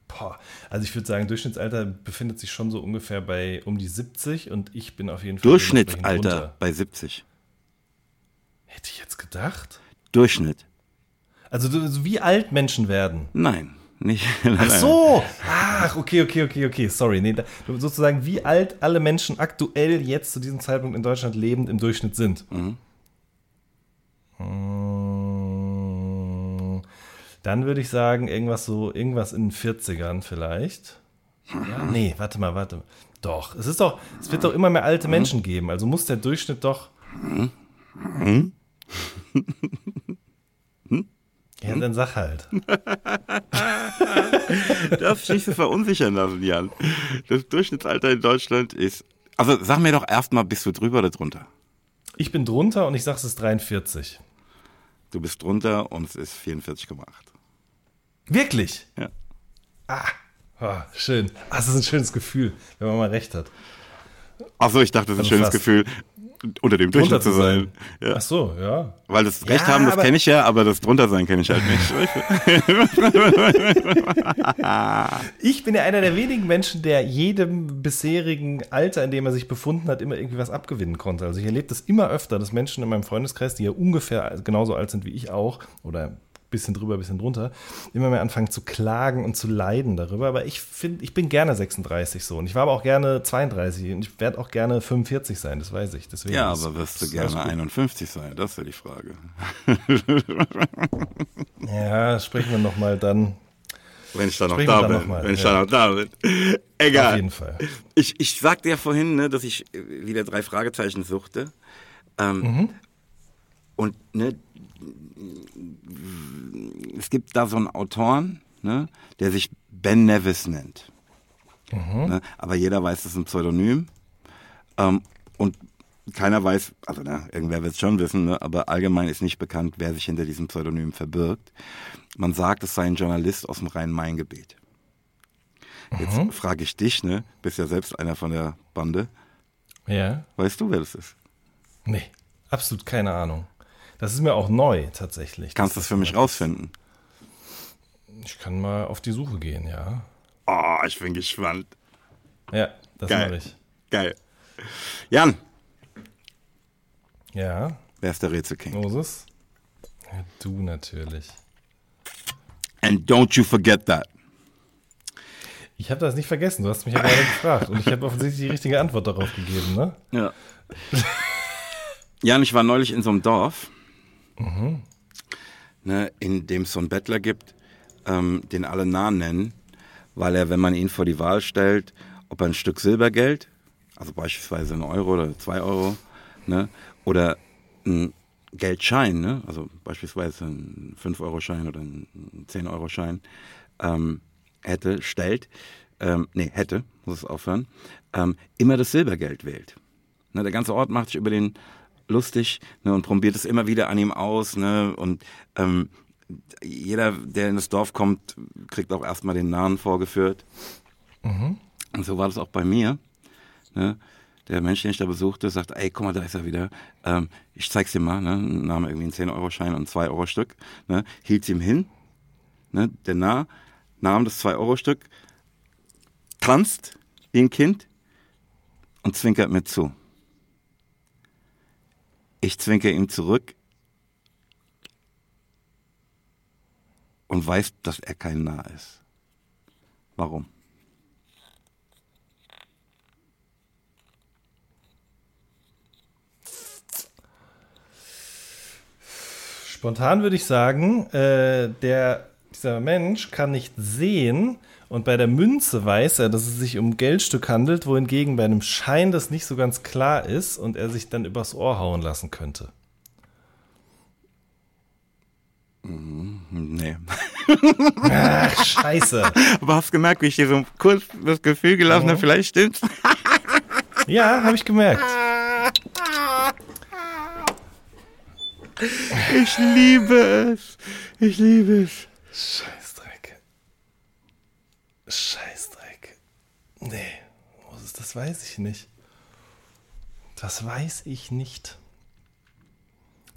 Boah. Also ich würde sagen, Durchschnittsalter befindet sich schon so ungefähr bei um die 70 und ich bin auf jeden Fall Durchschnittsalter bei 70. Hätte ich jetzt gedacht? Durchschnitt. Also so wie alt Menschen werden. Nein, nicht. Ach so. Ach, okay, okay, okay, okay. Sorry. Nee, da, sozusagen wie alt alle Menschen aktuell jetzt zu diesem Zeitpunkt in Deutschland lebend im Durchschnitt sind. Mhm. Mm, Dann würde ich sagen, irgendwas so, irgendwas in den 40ern vielleicht. Ja, nee, warte mal, warte. Doch, es ist doch, es wird doch immer mehr alte Menschen geben, also muss der Durchschnitt doch. Ja, dann sag halt. Darf ich nicht so verunsichern lassen, Jan. Das Durchschnittsalter in Deutschland ist. Also sag mir doch erstmal, bist du drüber oder drunter? Ich bin drunter und ich sag, es ist 43. Du bist drunter und es ist 44,8. Wirklich? Ja. Ah, schön. Ah, das ist ein schönes Gefühl, wenn man mal recht hat. Achso, ich dachte, das ist ein Also schönes fast. Gefühl, unter dem Drunter Durchschnitt zu sein. Ja. Ach so, ja. Weil das Recht Ja, haben, das kenne ich ja, aber das drunter sein kenne ich halt nicht. Ich bin ja einer der wenigen Menschen, der jedem bisherigen Alter, in dem er sich befunden hat, immer irgendwie was abgewinnen konnte. Also ich erlebe das immer öfter, dass Menschen in meinem Freundeskreis, die ja ungefähr genauso alt sind wie ich auch, oder bisschen drüber, bisschen drunter, immer mehr anfangen zu klagen und zu leiden darüber. Aber ich finde, ich bin gerne 36 so. Und ich war aber auch gerne 32 und ich werde auch gerne 45 sein, das weiß ich. Deswegen ja, aber wirst du gerne gut. 51 sein? Das ist ja die Frage. Ja, sprechen wir nochmal dann. Wenn ich dann noch da bin. wenn ich ja. noch da bin. Auf Egal. jeden Fall. Ich, ich sagte ja vorhin, ne, dass ich äh, wieder drei Fragezeichen suchte. Ähm, Mhm. Und ne, es gibt da so einen Autoren, ne, der sich Ben Nevis nennt. Mhm. Ne, aber jeder weiß, das ist ein Pseudonym. Ähm, und keiner weiß, also na, irgendwer wird es schon wissen, ne, aber allgemein ist nicht bekannt, wer sich hinter diesem Pseudonym verbirgt. Man sagt, es sei ein Journalist aus dem Rhein-Main-Gebiet. Jetzt Mhm. frage ich dich, ne? Bist ja selbst einer von der Bande. Ja. Weißt du, wer das ist? Nee, absolut keine Ahnung. Das ist mir auch neu tatsächlich. Kannst du das für mich rausfinden? Ich kann mal auf die Suche gehen, ja. Oh, ich bin gespannt. Ja, das Geil. mache ich. Geil. Jan, Ja, wer ist der Rätselking? Moses? Ja, du natürlich. And don't you forget that. Ich habe das nicht vergessen, du hast mich ja gerade gefragt und ich habe offensichtlich die richtige Antwort darauf gegeben, ne? Ja. Jan, ich war neulich in so einem Dorf, ne, in dem es so einen Bettler gibt, ähm, den alle Nahen nennen, weil er, wenn man ihn vor die Wahl stellt, ob er ein Stück Silbergeld, also beispielsweise ein Euro oder zwei Euro, ne, oder ein Geldschein, ne, also beispielsweise ein 5-Euro-Schein oder ein 10-Euro-Schein, ähm, hätte, stellt, ähm, nee, hätte, muss es aufhören, ähm, immer das Silbergeld wählt. Ne, der ganze Ort macht sich über den lustig ne, und probiert es immer wieder an ihm aus. Ne, und ähm, jeder, der in das Dorf kommt, kriegt auch erstmal den Nahen vorgeführt. Und so war das auch bei mir. Ne. der Mensch, den ich da besuchte, sagt, ey, guck mal, da ist er wieder. Ähm, ich zeig's dir mal, ne? Nahm irgendwie einen 10-Euro-Schein und ein 2-Euro-Stück, ne? Hielt ihm hin, ne? Der Narr nahm das 2-Euro-Stück, tanzt wie ein Kind und zwinkert mir zu. Ich zwinker ihm zurück und weiß, dass er kein Narr ist. Warum? Spontan würde ich sagen, äh, der, dieser Mensch kann nicht sehen und bei der Münze weiß er, dass es sich um Geldstück handelt, wohingegen bei einem Schein das nicht so ganz klar ist und er sich dann übers Ohr hauen lassen könnte. Nee. Ach, scheiße. Aber hast gemerkt, wie ich dir so kurz das Gefühl gelassen habe, vielleicht stimmt's. Ja, habe ich gemerkt. Ich liebe es. Ich liebe es. Scheißdreck. Scheißdreck. Nee, Moses, das weiß ich nicht. Das weiß ich nicht.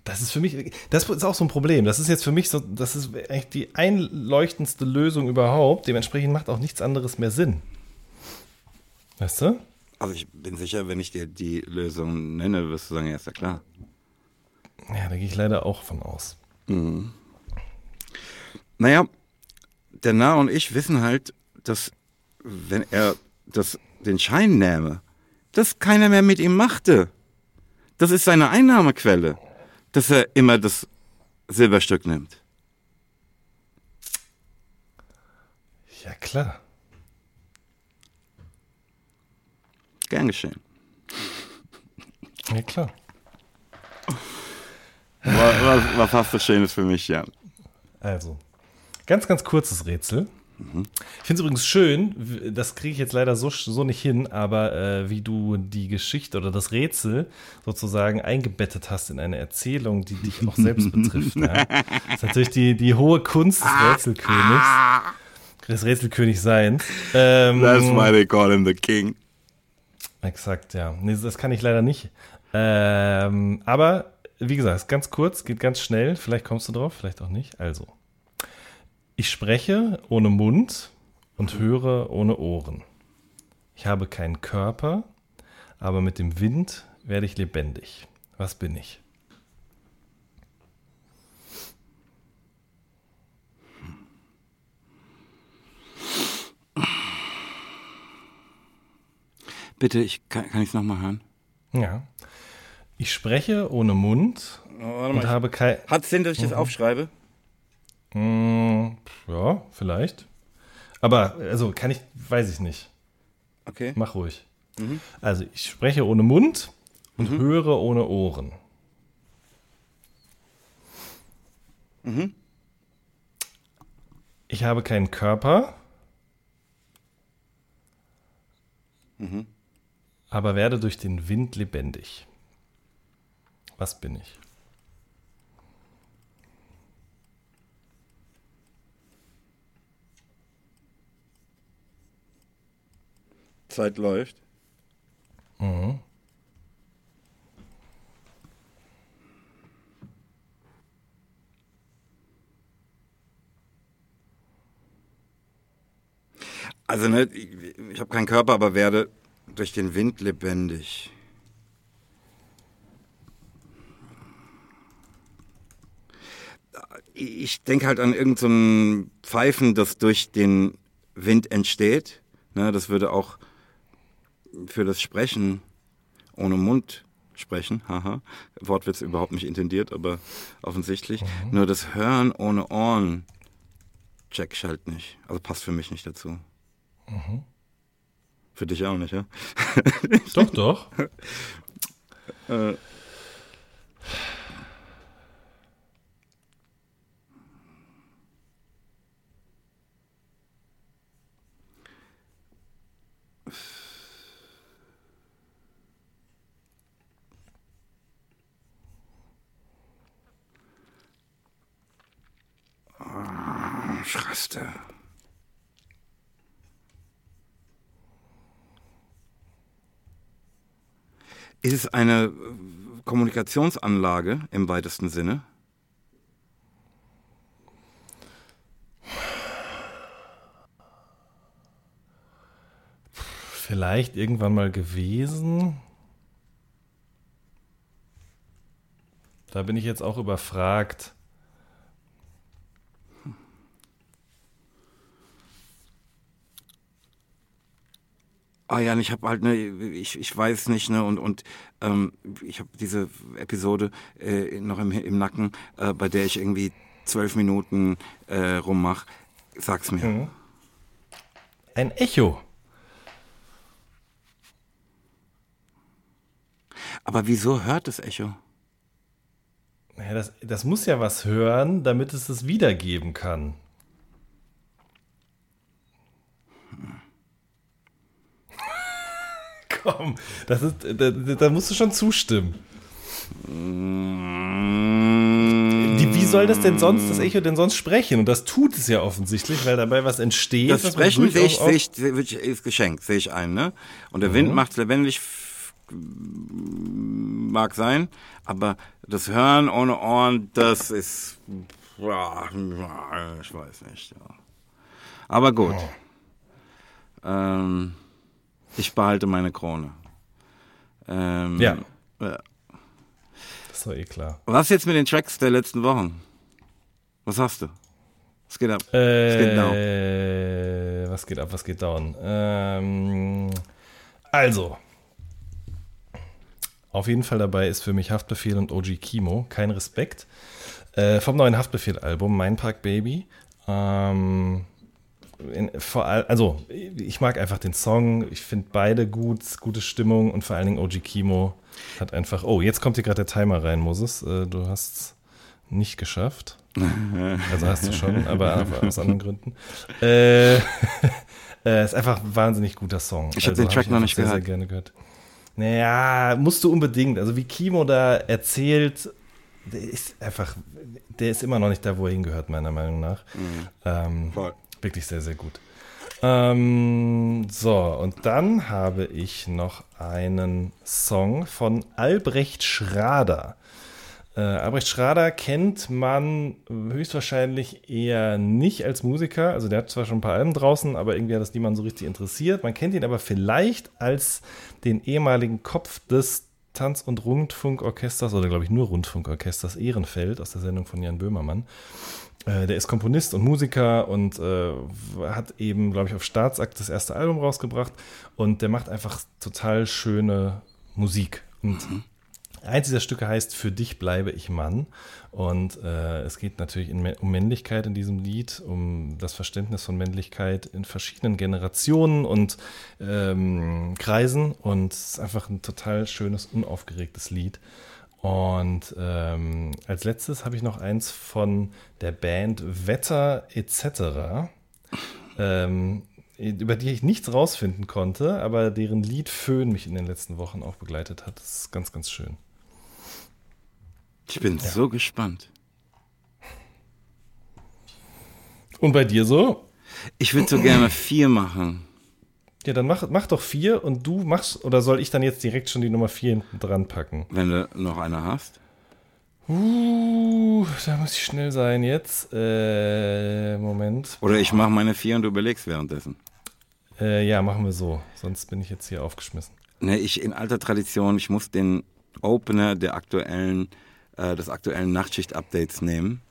Das ist für mich, das ist auch so ein Problem. Das ist jetzt für mich so, das ist eigentlich die einleuchtendste Lösung überhaupt. Dementsprechend macht auch nichts anderes mehr Sinn. Weißt du? Also ich bin sicher, wenn ich dir die Lösung nenne, wirst du sagen, ja, ist ja klar. Ja, da gehe ich leider auch von aus. Naja, der Narr und ich wissen halt, dass wenn er das, den Schein nähme, dass keiner mehr mit ihm machte. Das ist seine Einnahmequelle, dass er immer das Silberstück nimmt. Ja, klar. Gern geschehen. Ja, klar. Was, was, was hast du Schönes für mich, Jan? Also, ganz, ganz kurzes Rätsel. Ich finde es übrigens schön, das kriege ich jetzt leider so, so nicht hin, aber äh, wie du die Geschichte oder das Rätsel sozusagen eingebettet hast in eine Erzählung, die dich auch selbst betrifft. Ja. Das ist natürlich die, die hohe Kunst des Rätselkönigs, des Rätselkönigs Seins. Ähm, That's why they call him the king. Exakt, ja. Nee, das kann ich leider nicht. Ähm, aber wie gesagt, ist ganz kurz, geht ganz schnell. Vielleicht kommst du drauf, vielleicht auch nicht. Also, ich spreche ohne Mund und höre ohne Ohren. Ich habe keinen Körper, aber mit dem Wind werde ich lebendig. Was bin ich? Bitte, ich, kann, kann ich es nochmal hören? Ja. Ich spreche ohne Mund und habe kein. Hat Sinn, dass ich das aufschreibe? Mm, ja, vielleicht. Aber, also, kann ich, weiß ich nicht. Okay. Mach ruhig. Also, ich spreche ohne Mund und höre ohne Ohren. Ich habe keinen Körper, aber werde durch den Wind lebendig. Was bin ich? Zeit läuft. Also ne, ich, ich habe keinen Körper, aber werde durch den Wind lebendig. Ich denke halt an irgendein so Pfeifen, das durch den Wind entsteht. Ne, das würde auch für das Sprechen ohne Mund sprechen, haha, Wortwitz überhaupt nicht intendiert, aber offensichtlich. Nur das Hören ohne Ohren check ich halt nicht. Also passt für mich nicht dazu. Für dich auch nicht, ja? Doch, doch. Äh, Ich raste. Ist es eine Kommunikationsanlage im weitesten Sinne? Vielleicht irgendwann mal gewesen. Da bin ich jetzt auch überfragt. Ah ja, ich habe halt ne, ich, ich weiß nicht ne und und ähm, ich habe diese Episode äh, noch im, im Nacken, äh, bei der ich irgendwie zwölf Minuten äh, rummach. Sag's mir. Mhm. Ein Echo. Aber wieso hört das Echo? Naja, das, das muss ja was hören, damit es es wiedergeben kann. Komm, das ist, da, da musst du schon zustimmen. Die, wie soll das denn sonst, das Echo denn sonst sprechen? Und das tut es ja offensichtlich, weil dabei was entsteht. Das Sprechen sehe ich, sehe ich, sehe ich, ist geschenkt, sehe ich ein, ne? Und der mhm. Wind macht es lebendig, mag sein, aber das Hören ohne Ohren, das ist, ich weiß nicht, ja. Aber gut. Oh. Ähm, ich behalte meine Krone. Ähm, ja. Das ist doch eh klar. Was jetzt mit den Tracks der letzten Wochen? Was hast du? Was geht ab? Äh, was geht down? Was geht ab? Was geht down? Ähm, also. Auf jeden Fall dabei ist für mich Haftbefehl und OG Kimo. Kein Respekt. Äh, vom neuen Haftbefehl-Album, Mein Park Baby. Ähm, in, vor all, also ich mag einfach den Song, ich finde beide gut, gute Stimmung und vor allen Dingen OG Kimo hat einfach, oh, jetzt kommt hier gerade der Timer rein, Moses, äh, du hast es nicht geschafft. Also hast du schon, aber aus anderen Gründen. Äh, äh, ist einfach ein wahnsinnig guter Song. Ich habe also, den Track hab noch nicht sehr, gehört. Sehr gerne gehört. Naja, musst du unbedingt. Also wie Kimo da erzählt, der ist einfach, der ist immer noch nicht da, wo er hingehört, meiner Meinung nach. Mhm. Ähm, Voll. Wirklich sehr, sehr gut. Ähm, so, und dann habe ich noch einen Song von Albrecht Schrader. Äh, Albrecht Schrader kennt man höchstwahrscheinlich eher nicht als Musiker. Also der hat zwar schon ein paar Alben draußen, aber irgendwie hat das niemand so richtig interessiert. Man kennt ihn aber vielleicht als den ehemaligen Kopf des Tanz- und Rundfunkorchesters, oder glaube ich nur Rundfunkorchesters Ehrenfeld aus der Sendung von Jan Böhmermann. Äh, der ist Komponist und Musiker und äh, hat eben, glaube ich, auf Staatsakt das erste Album rausgebracht. Und der macht einfach total schöne Musik. Und mhm. eins dieser Stücke heißt Für dich bleibe ich Mann. Und äh, es geht natürlich in, um Männlichkeit in diesem Lied, um das Verständnis von Männlichkeit in verschiedenen Generationen und ähm, Kreisen. Und es ist einfach ein total schönes, unaufgeregtes Lied. Und ähm, als letztes habe ich noch eins von der Band Wetter etc., ähm, über die ich nichts rausfinden konnte, aber deren Lied Föhn mich in den letzten Wochen auch begleitet hat. Das ist ganz, ganz schön. Ich bin ja. so gespannt. Und bei dir so? Ich würde so gerne vier machen. Ja, dann mach, mach doch vier und du machst, oder soll ich dann jetzt direkt schon die Nummer vier hinten dran packen? Wenn du noch eine hast. Uh, da muss ich schnell sein jetzt. Äh, Moment. Oder ich mache meine vier und du überlegst währenddessen. Äh, ja, machen wir so. Sonst bin ich jetzt hier aufgeschmissen. Ne, ich in alter Tradition, ich muss den Opener der aktuellen, äh, des aktuellen Nachtschicht-Updates nehmen.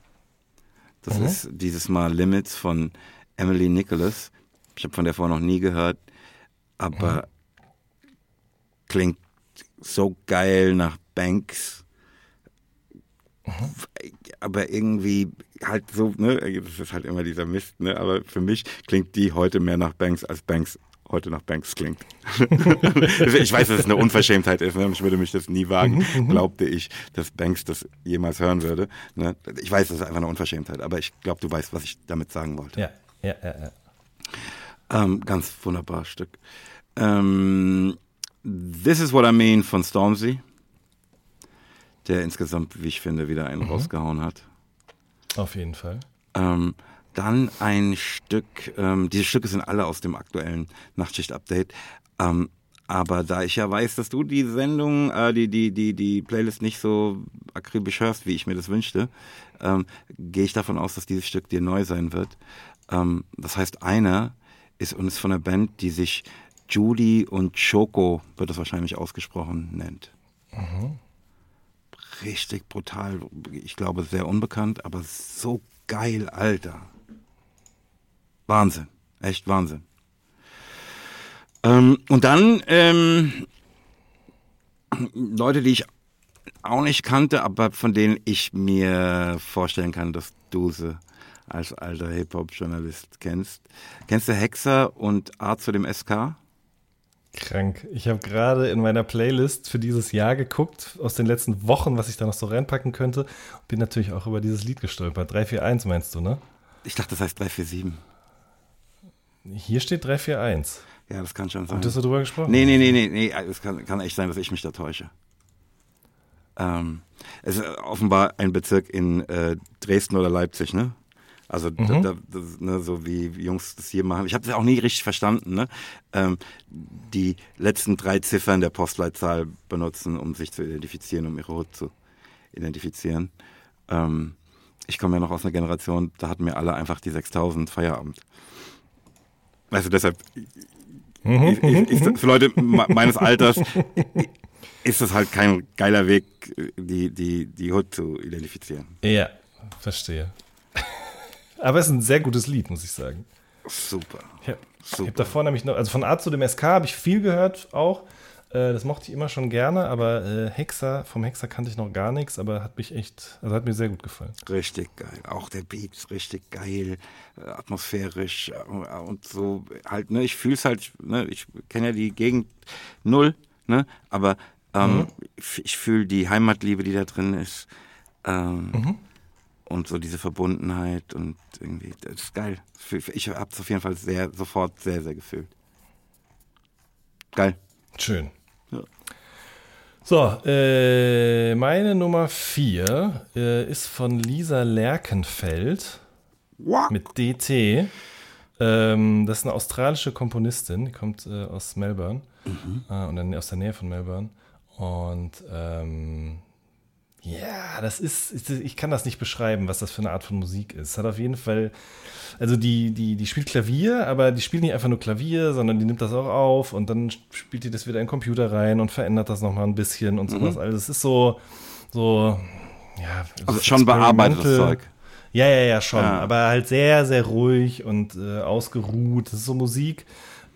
Das mhm. ist dieses Mal Limits von Emily Nicholas. Ich habe von der vorher noch nie gehört aber mhm. klingt so geil nach Banks. Mhm. Aber irgendwie halt so, ne, das ist halt immer dieser Mist, ne, aber für mich klingt die heute mehr nach Banks, als Banks heute nach Banks klingt. ich weiß, dass es eine Unverschämtheit ist, ne? ich würde mich das nie wagen, mhm, mhm. glaubte ich, dass Banks das jemals hören würde. Ne? Ich weiß, das ist einfach eine Unverschämtheit, aber ich glaube, du weißt, was ich damit sagen wollte. Ja, ja, ja. ja. Ähm, ganz wunderbares Stück. Ähm, This is What I Mean von Stormzy, der insgesamt, wie ich finde, wieder einen mhm. rausgehauen hat. Auf jeden Fall. Ähm, dann ein Stück, ähm, diese Stücke sind alle aus dem aktuellen Nachtschicht-Update. Ähm, Aber da ich ja weiß, dass du die Sendung, äh, die, die, die, die Playlist nicht so akribisch hörst, wie ich mir das wünschte, ähm, gehe ich davon aus, dass dieses Stück dir neu sein wird. Das heißt, einer ist und ist von einer Band, die sich Judy und Choco, wird das wahrscheinlich ausgesprochen, nennt. Mhm. Richtig brutal. Ich glaube, sehr unbekannt, aber so geil, Alter. Wahnsinn. Echt Wahnsinn. Ähm, und dann ähm, Leute, die ich auch nicht kannte, aber von denen ich mir vorstellen kann, dass du sie als alter Hip-Hop-Journalist kennst. Kennst du Hexer und Art zu dem SK? Krank. Ich habe gerade in meiner Playlist für dieses Jahr geguckt, aus den letzten Wochen, was ich da noch so reinpacken könnte. Bin natürlich auch über dieses Lied gestolpert. 341 meinst du, ne? Ich dachte, das heißt 347. Hier steht 341. Ja, das kann schon sein. Und hast du drüber gesprochen? Nee, nee, nee, nee, nee. Es kann, kann echt sein, dass ich mich da täusche. Ähm, es ist offenbar ein Bezirk in äh, Dresden oder Leipzig, ne? Also mhm. da, da, das, ne, so wie Jungs das hier machen. Ich habe das auch nie richtig verstanden, ne? Ähm, die letzten drei Ziffern der Postleitzahl benutzen, um sich zu identifizieren, um ihre Hut zu identifizieren. Ähm, ich komme ja noch aus einer Generation, da hatten wir alle einfach die 6000 Feierabend. Du, deshalb. Ich, ich, ich, für Leute meines Alters ist das halt kein geiler Weg, die, die, die Hood zu identifizieren. Ja, verstehe. Aber es ist ein sehr gutes Lied, muss ich sagen. Super. Ich habe hab davor nämlich noch, also von A zu dem SK habe ich viel gehört auch. Äh, das mochte ich immer schon gerne, aber äh, Hexer, vom Hexer kannte ich noch gar nichts, aber hat mich echt, also hat mir sehr gut gefallen. Richtig geil. Auch der Beat ist richtig geil, äh, atmosphärisch und so halt, ne, ich fühle es halt, ne, ich kenne ja die Gegend null, ne, aber ähm, mhm. ich fühle die Heimatliebe, die da drin ist. Ähm, mhm. Und so diese Verbundenheit und irgendwie, das ist geil. Ich habe es auf jeden Fall sehr, sofort sehr, sehr gefühlt. Geil. Schön. So, äh, meine Nummer vier äh, ist von Lisa Lerkenfeld What? mit DT. Ähm, das ist eine australische Komponistin, die kommt äh, aus Melbourne mhm. äh, und aus der Nähe von Melbourne. Und ähm, ja, das ist, ich kann das nicht beschreiben, was das für eine Art von Musik ist. Hat auf jeden Fall, also die, die, die spielt Klavier, aber die spielt nicht einfach nur Klavier, sondern die nimmt das auch auf und dann spielt die das wieder in den Computer rein und verändert das nochmal ein bisschen und sowas. Mhm. Also es ist so, so, ja. Also schon bearbeitetes Zeug. Ja, ja, ja, schon. Ja. Aber halt sehr, sehr ruhig und äh, ausgeruht. Das ist so Musik.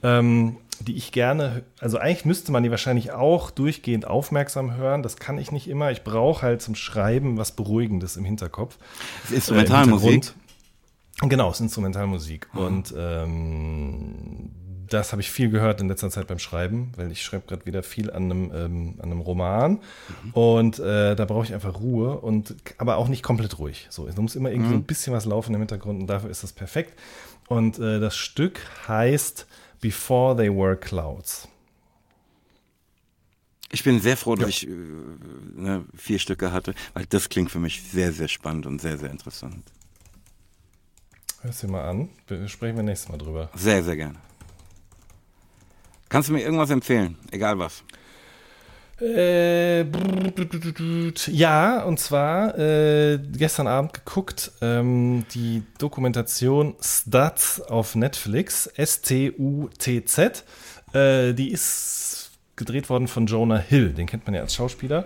Ähm, die ich gerne, also eigentlich müsste man die wahrscheinlich auch durchgehend aufmerksam hören. Das kann ich nicht immer. Ich brauche halt zum Schreiben was Beruhigendes im Hinterkopf. Das ist Instrumentalmusik. Äh, genau, es ist Instrumentalmusik. Mhm. Und ähm, das habe ich viel gehört in letzter Zeit beim Schreiben, weil ich schreibe gerade wieder viel an einem, ähm, an einem Roman. Mhm. Und äh, da brauche ich einfach Ruhe und aber auch nicht komplett ruhig. So, es muss immer irgendwie mhm. ein bisschen was laufen im Hintergrund und dafür ist das perfekt. Und äh, das Stück heißt Before They Were Clouds. Ich bin sehr froh, dass ja. ich äh, ne, vier Stücke hatte, weil das klingt für mich sehr, sehr spannend und sehr, sehr interessant. Hörst du mal an. Sprechen wir nächstes Mal drüber. Sehr, sehr gerne. Kannst du mir irgendwas empfehlen? Egal was. Äh, ja, und zwar äh, gestern Abend geguckt, ähm, die Dokumentation Stutz auf Netflix, S-T-U-T-Z. Äh, die ist gedreht worden von Jonah Hill, den kennt man ja als Schauspieler.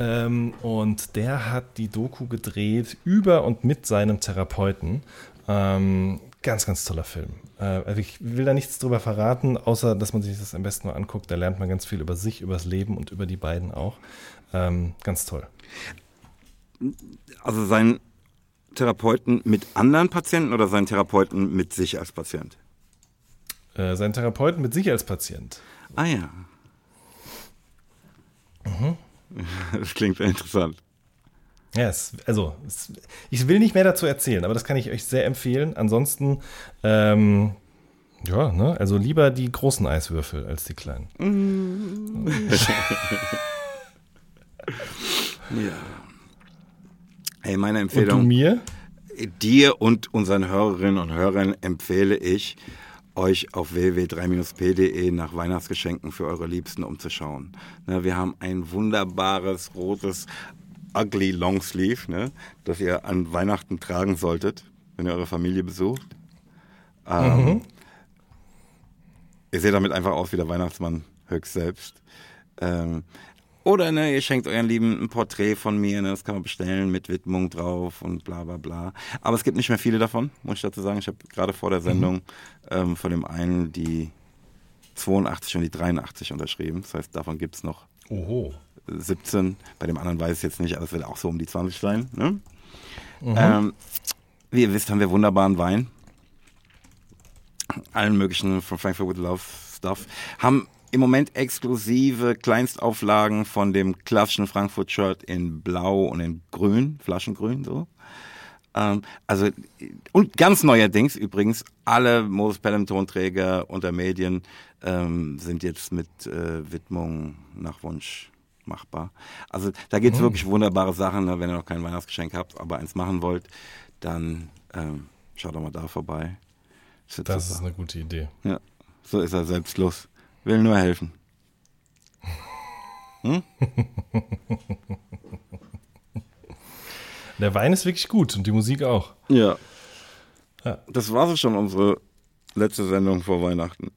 Ähm, und der hat die Doku gedreht über und mit seinem Therapeuten. Ähm, ganz, ganz toller Film. Äh, also ich will da nichts drüber verraten, außer dass man sich das am besten mal anguckt. Da lernt man ganz viel über sich, über das Leben und über die beiden auch. Ähm, ganz toll. Also sein Therapeuten mit anderen Patienten oder sein Therapeuten mit sich als Patient? Äh, sein Therapeuten mit sich als Patient. Ah ja. Mhm. Das klingt sehr interessant. Ja, es, also es, ich will nicht mehr dazu erzählen, aber das kann ich euch sehr empfehlen. Ansonsten, ähm, ja, ne, also lieber die großen Eiswürfel als die kleinen. Mm. ja. Hey, meine Empfehlung. Und du mir? Dir und unseren Hörerinnen und Hörern empfehle ich euch auf www.3-p.de nach Weihnachtsgeschenken für eure Liebsten umzuschauen. Ne, wir haben ein wunderbares rotes ugly Longsleeve, ne, das ihr an Weihnachten tragen solltet, wenn ihr eure Familie besucht. Ähm, mhm. Ihr seht damit einfach aus wie der Weihnachtsmann höchst selbst. Ähm, oder ne, ihr schenkt euren Lieben ein Porträt von mir, ne, das kann man bestellen mit Widmung drauf und bla bla bla. Aber es gibt nicht mehr viele davon, muss ich dazu sagen. Ich habe gerade vor der Sendung mhm. ähm, von dem einen die 82 und die 83 unterschrieben. Das heißt, davon gibt es noch Oho. 17. Bei dem anderen weiß ich jetzt nicht, aber es wird auch so um die 20 sein. Ne? Mhm. Ähm, wie ihr wisst, haben wir wunderbaren Wein. Allen möglichen von Frankfurt with Love Stuff. Haben im Moment exklusive Kleinstauflagen von dem klassischen Frankfurt-Shirt in Blau und in Grün, Flaschengrün so. Ähm, also, und ganz neuerdings übrigens, alle Moses Pelham Tonträger unter Medien ähm, sind jetzt mit äh, Widmung nach Wunsch machbar. Also da gibt es mhm. wirklich wunderbare Sachen, ne? wenn ihr noch kein Weihnachtsgeschenk habt, aber eins machen wollt, dann ähm, schaut doch mal da vorbei. Das, das ist eine gute Idee. Ja, so ist er selbstlos. Will nur helfen. Hm? Der Wein ist wirklich gut und die Musik auch. Ja. ja. Das war so schon unsere letzte Sendung vor Weihnachten.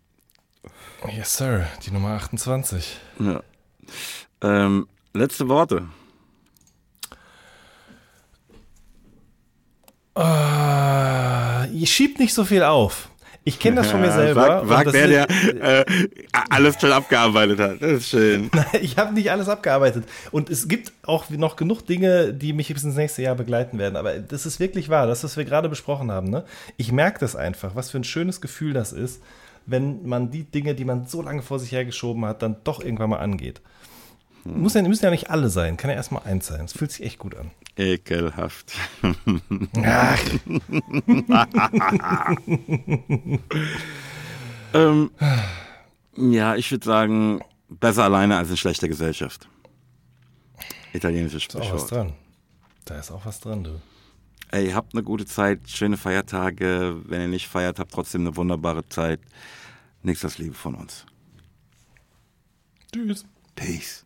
Yes, Sir. Die Nummer 28. Ja. Ähm, letzte Worte. Uh, ihr schiebt nicht so viel auf. Ich kenne das von mir selber. Sag, sag der, der äh, alles schon abgearbeitet hat. Das ist schön. Ich habe nicht alles abgearbeitet. Und es gibt auch noch genug Dinge, die mich bis ins nächste Jahr begleiten werden. Aber das ist wirklich wahr, das, was wir gerade besprochen haben. Ne? Ich merke das einfach, was für ein schönes Gefühl das ist, wenn man die Dinge, die man so lange vor sich hergeschoben hat, dann doch irgendwann mal angeht. Muss ja, müssen ja nicht alle sein, kann ja erstmal eins sein. Es fühlt sich echt gut an. Ekelhaft. Ach. ähm, ja, ich würde sagen, besser alleine als in schlechter Gesellschaft. Italienisches Sprichwort. Da ist auch was dran. Da ist auch was dran, du. Ey, habt eine gute Zeit, schöne Feiertage. Wenn ihr nicht feiert, habt trotzdem eine wunderbare Zeit. Nichts als Liebe von uns. Tschüss. Peace.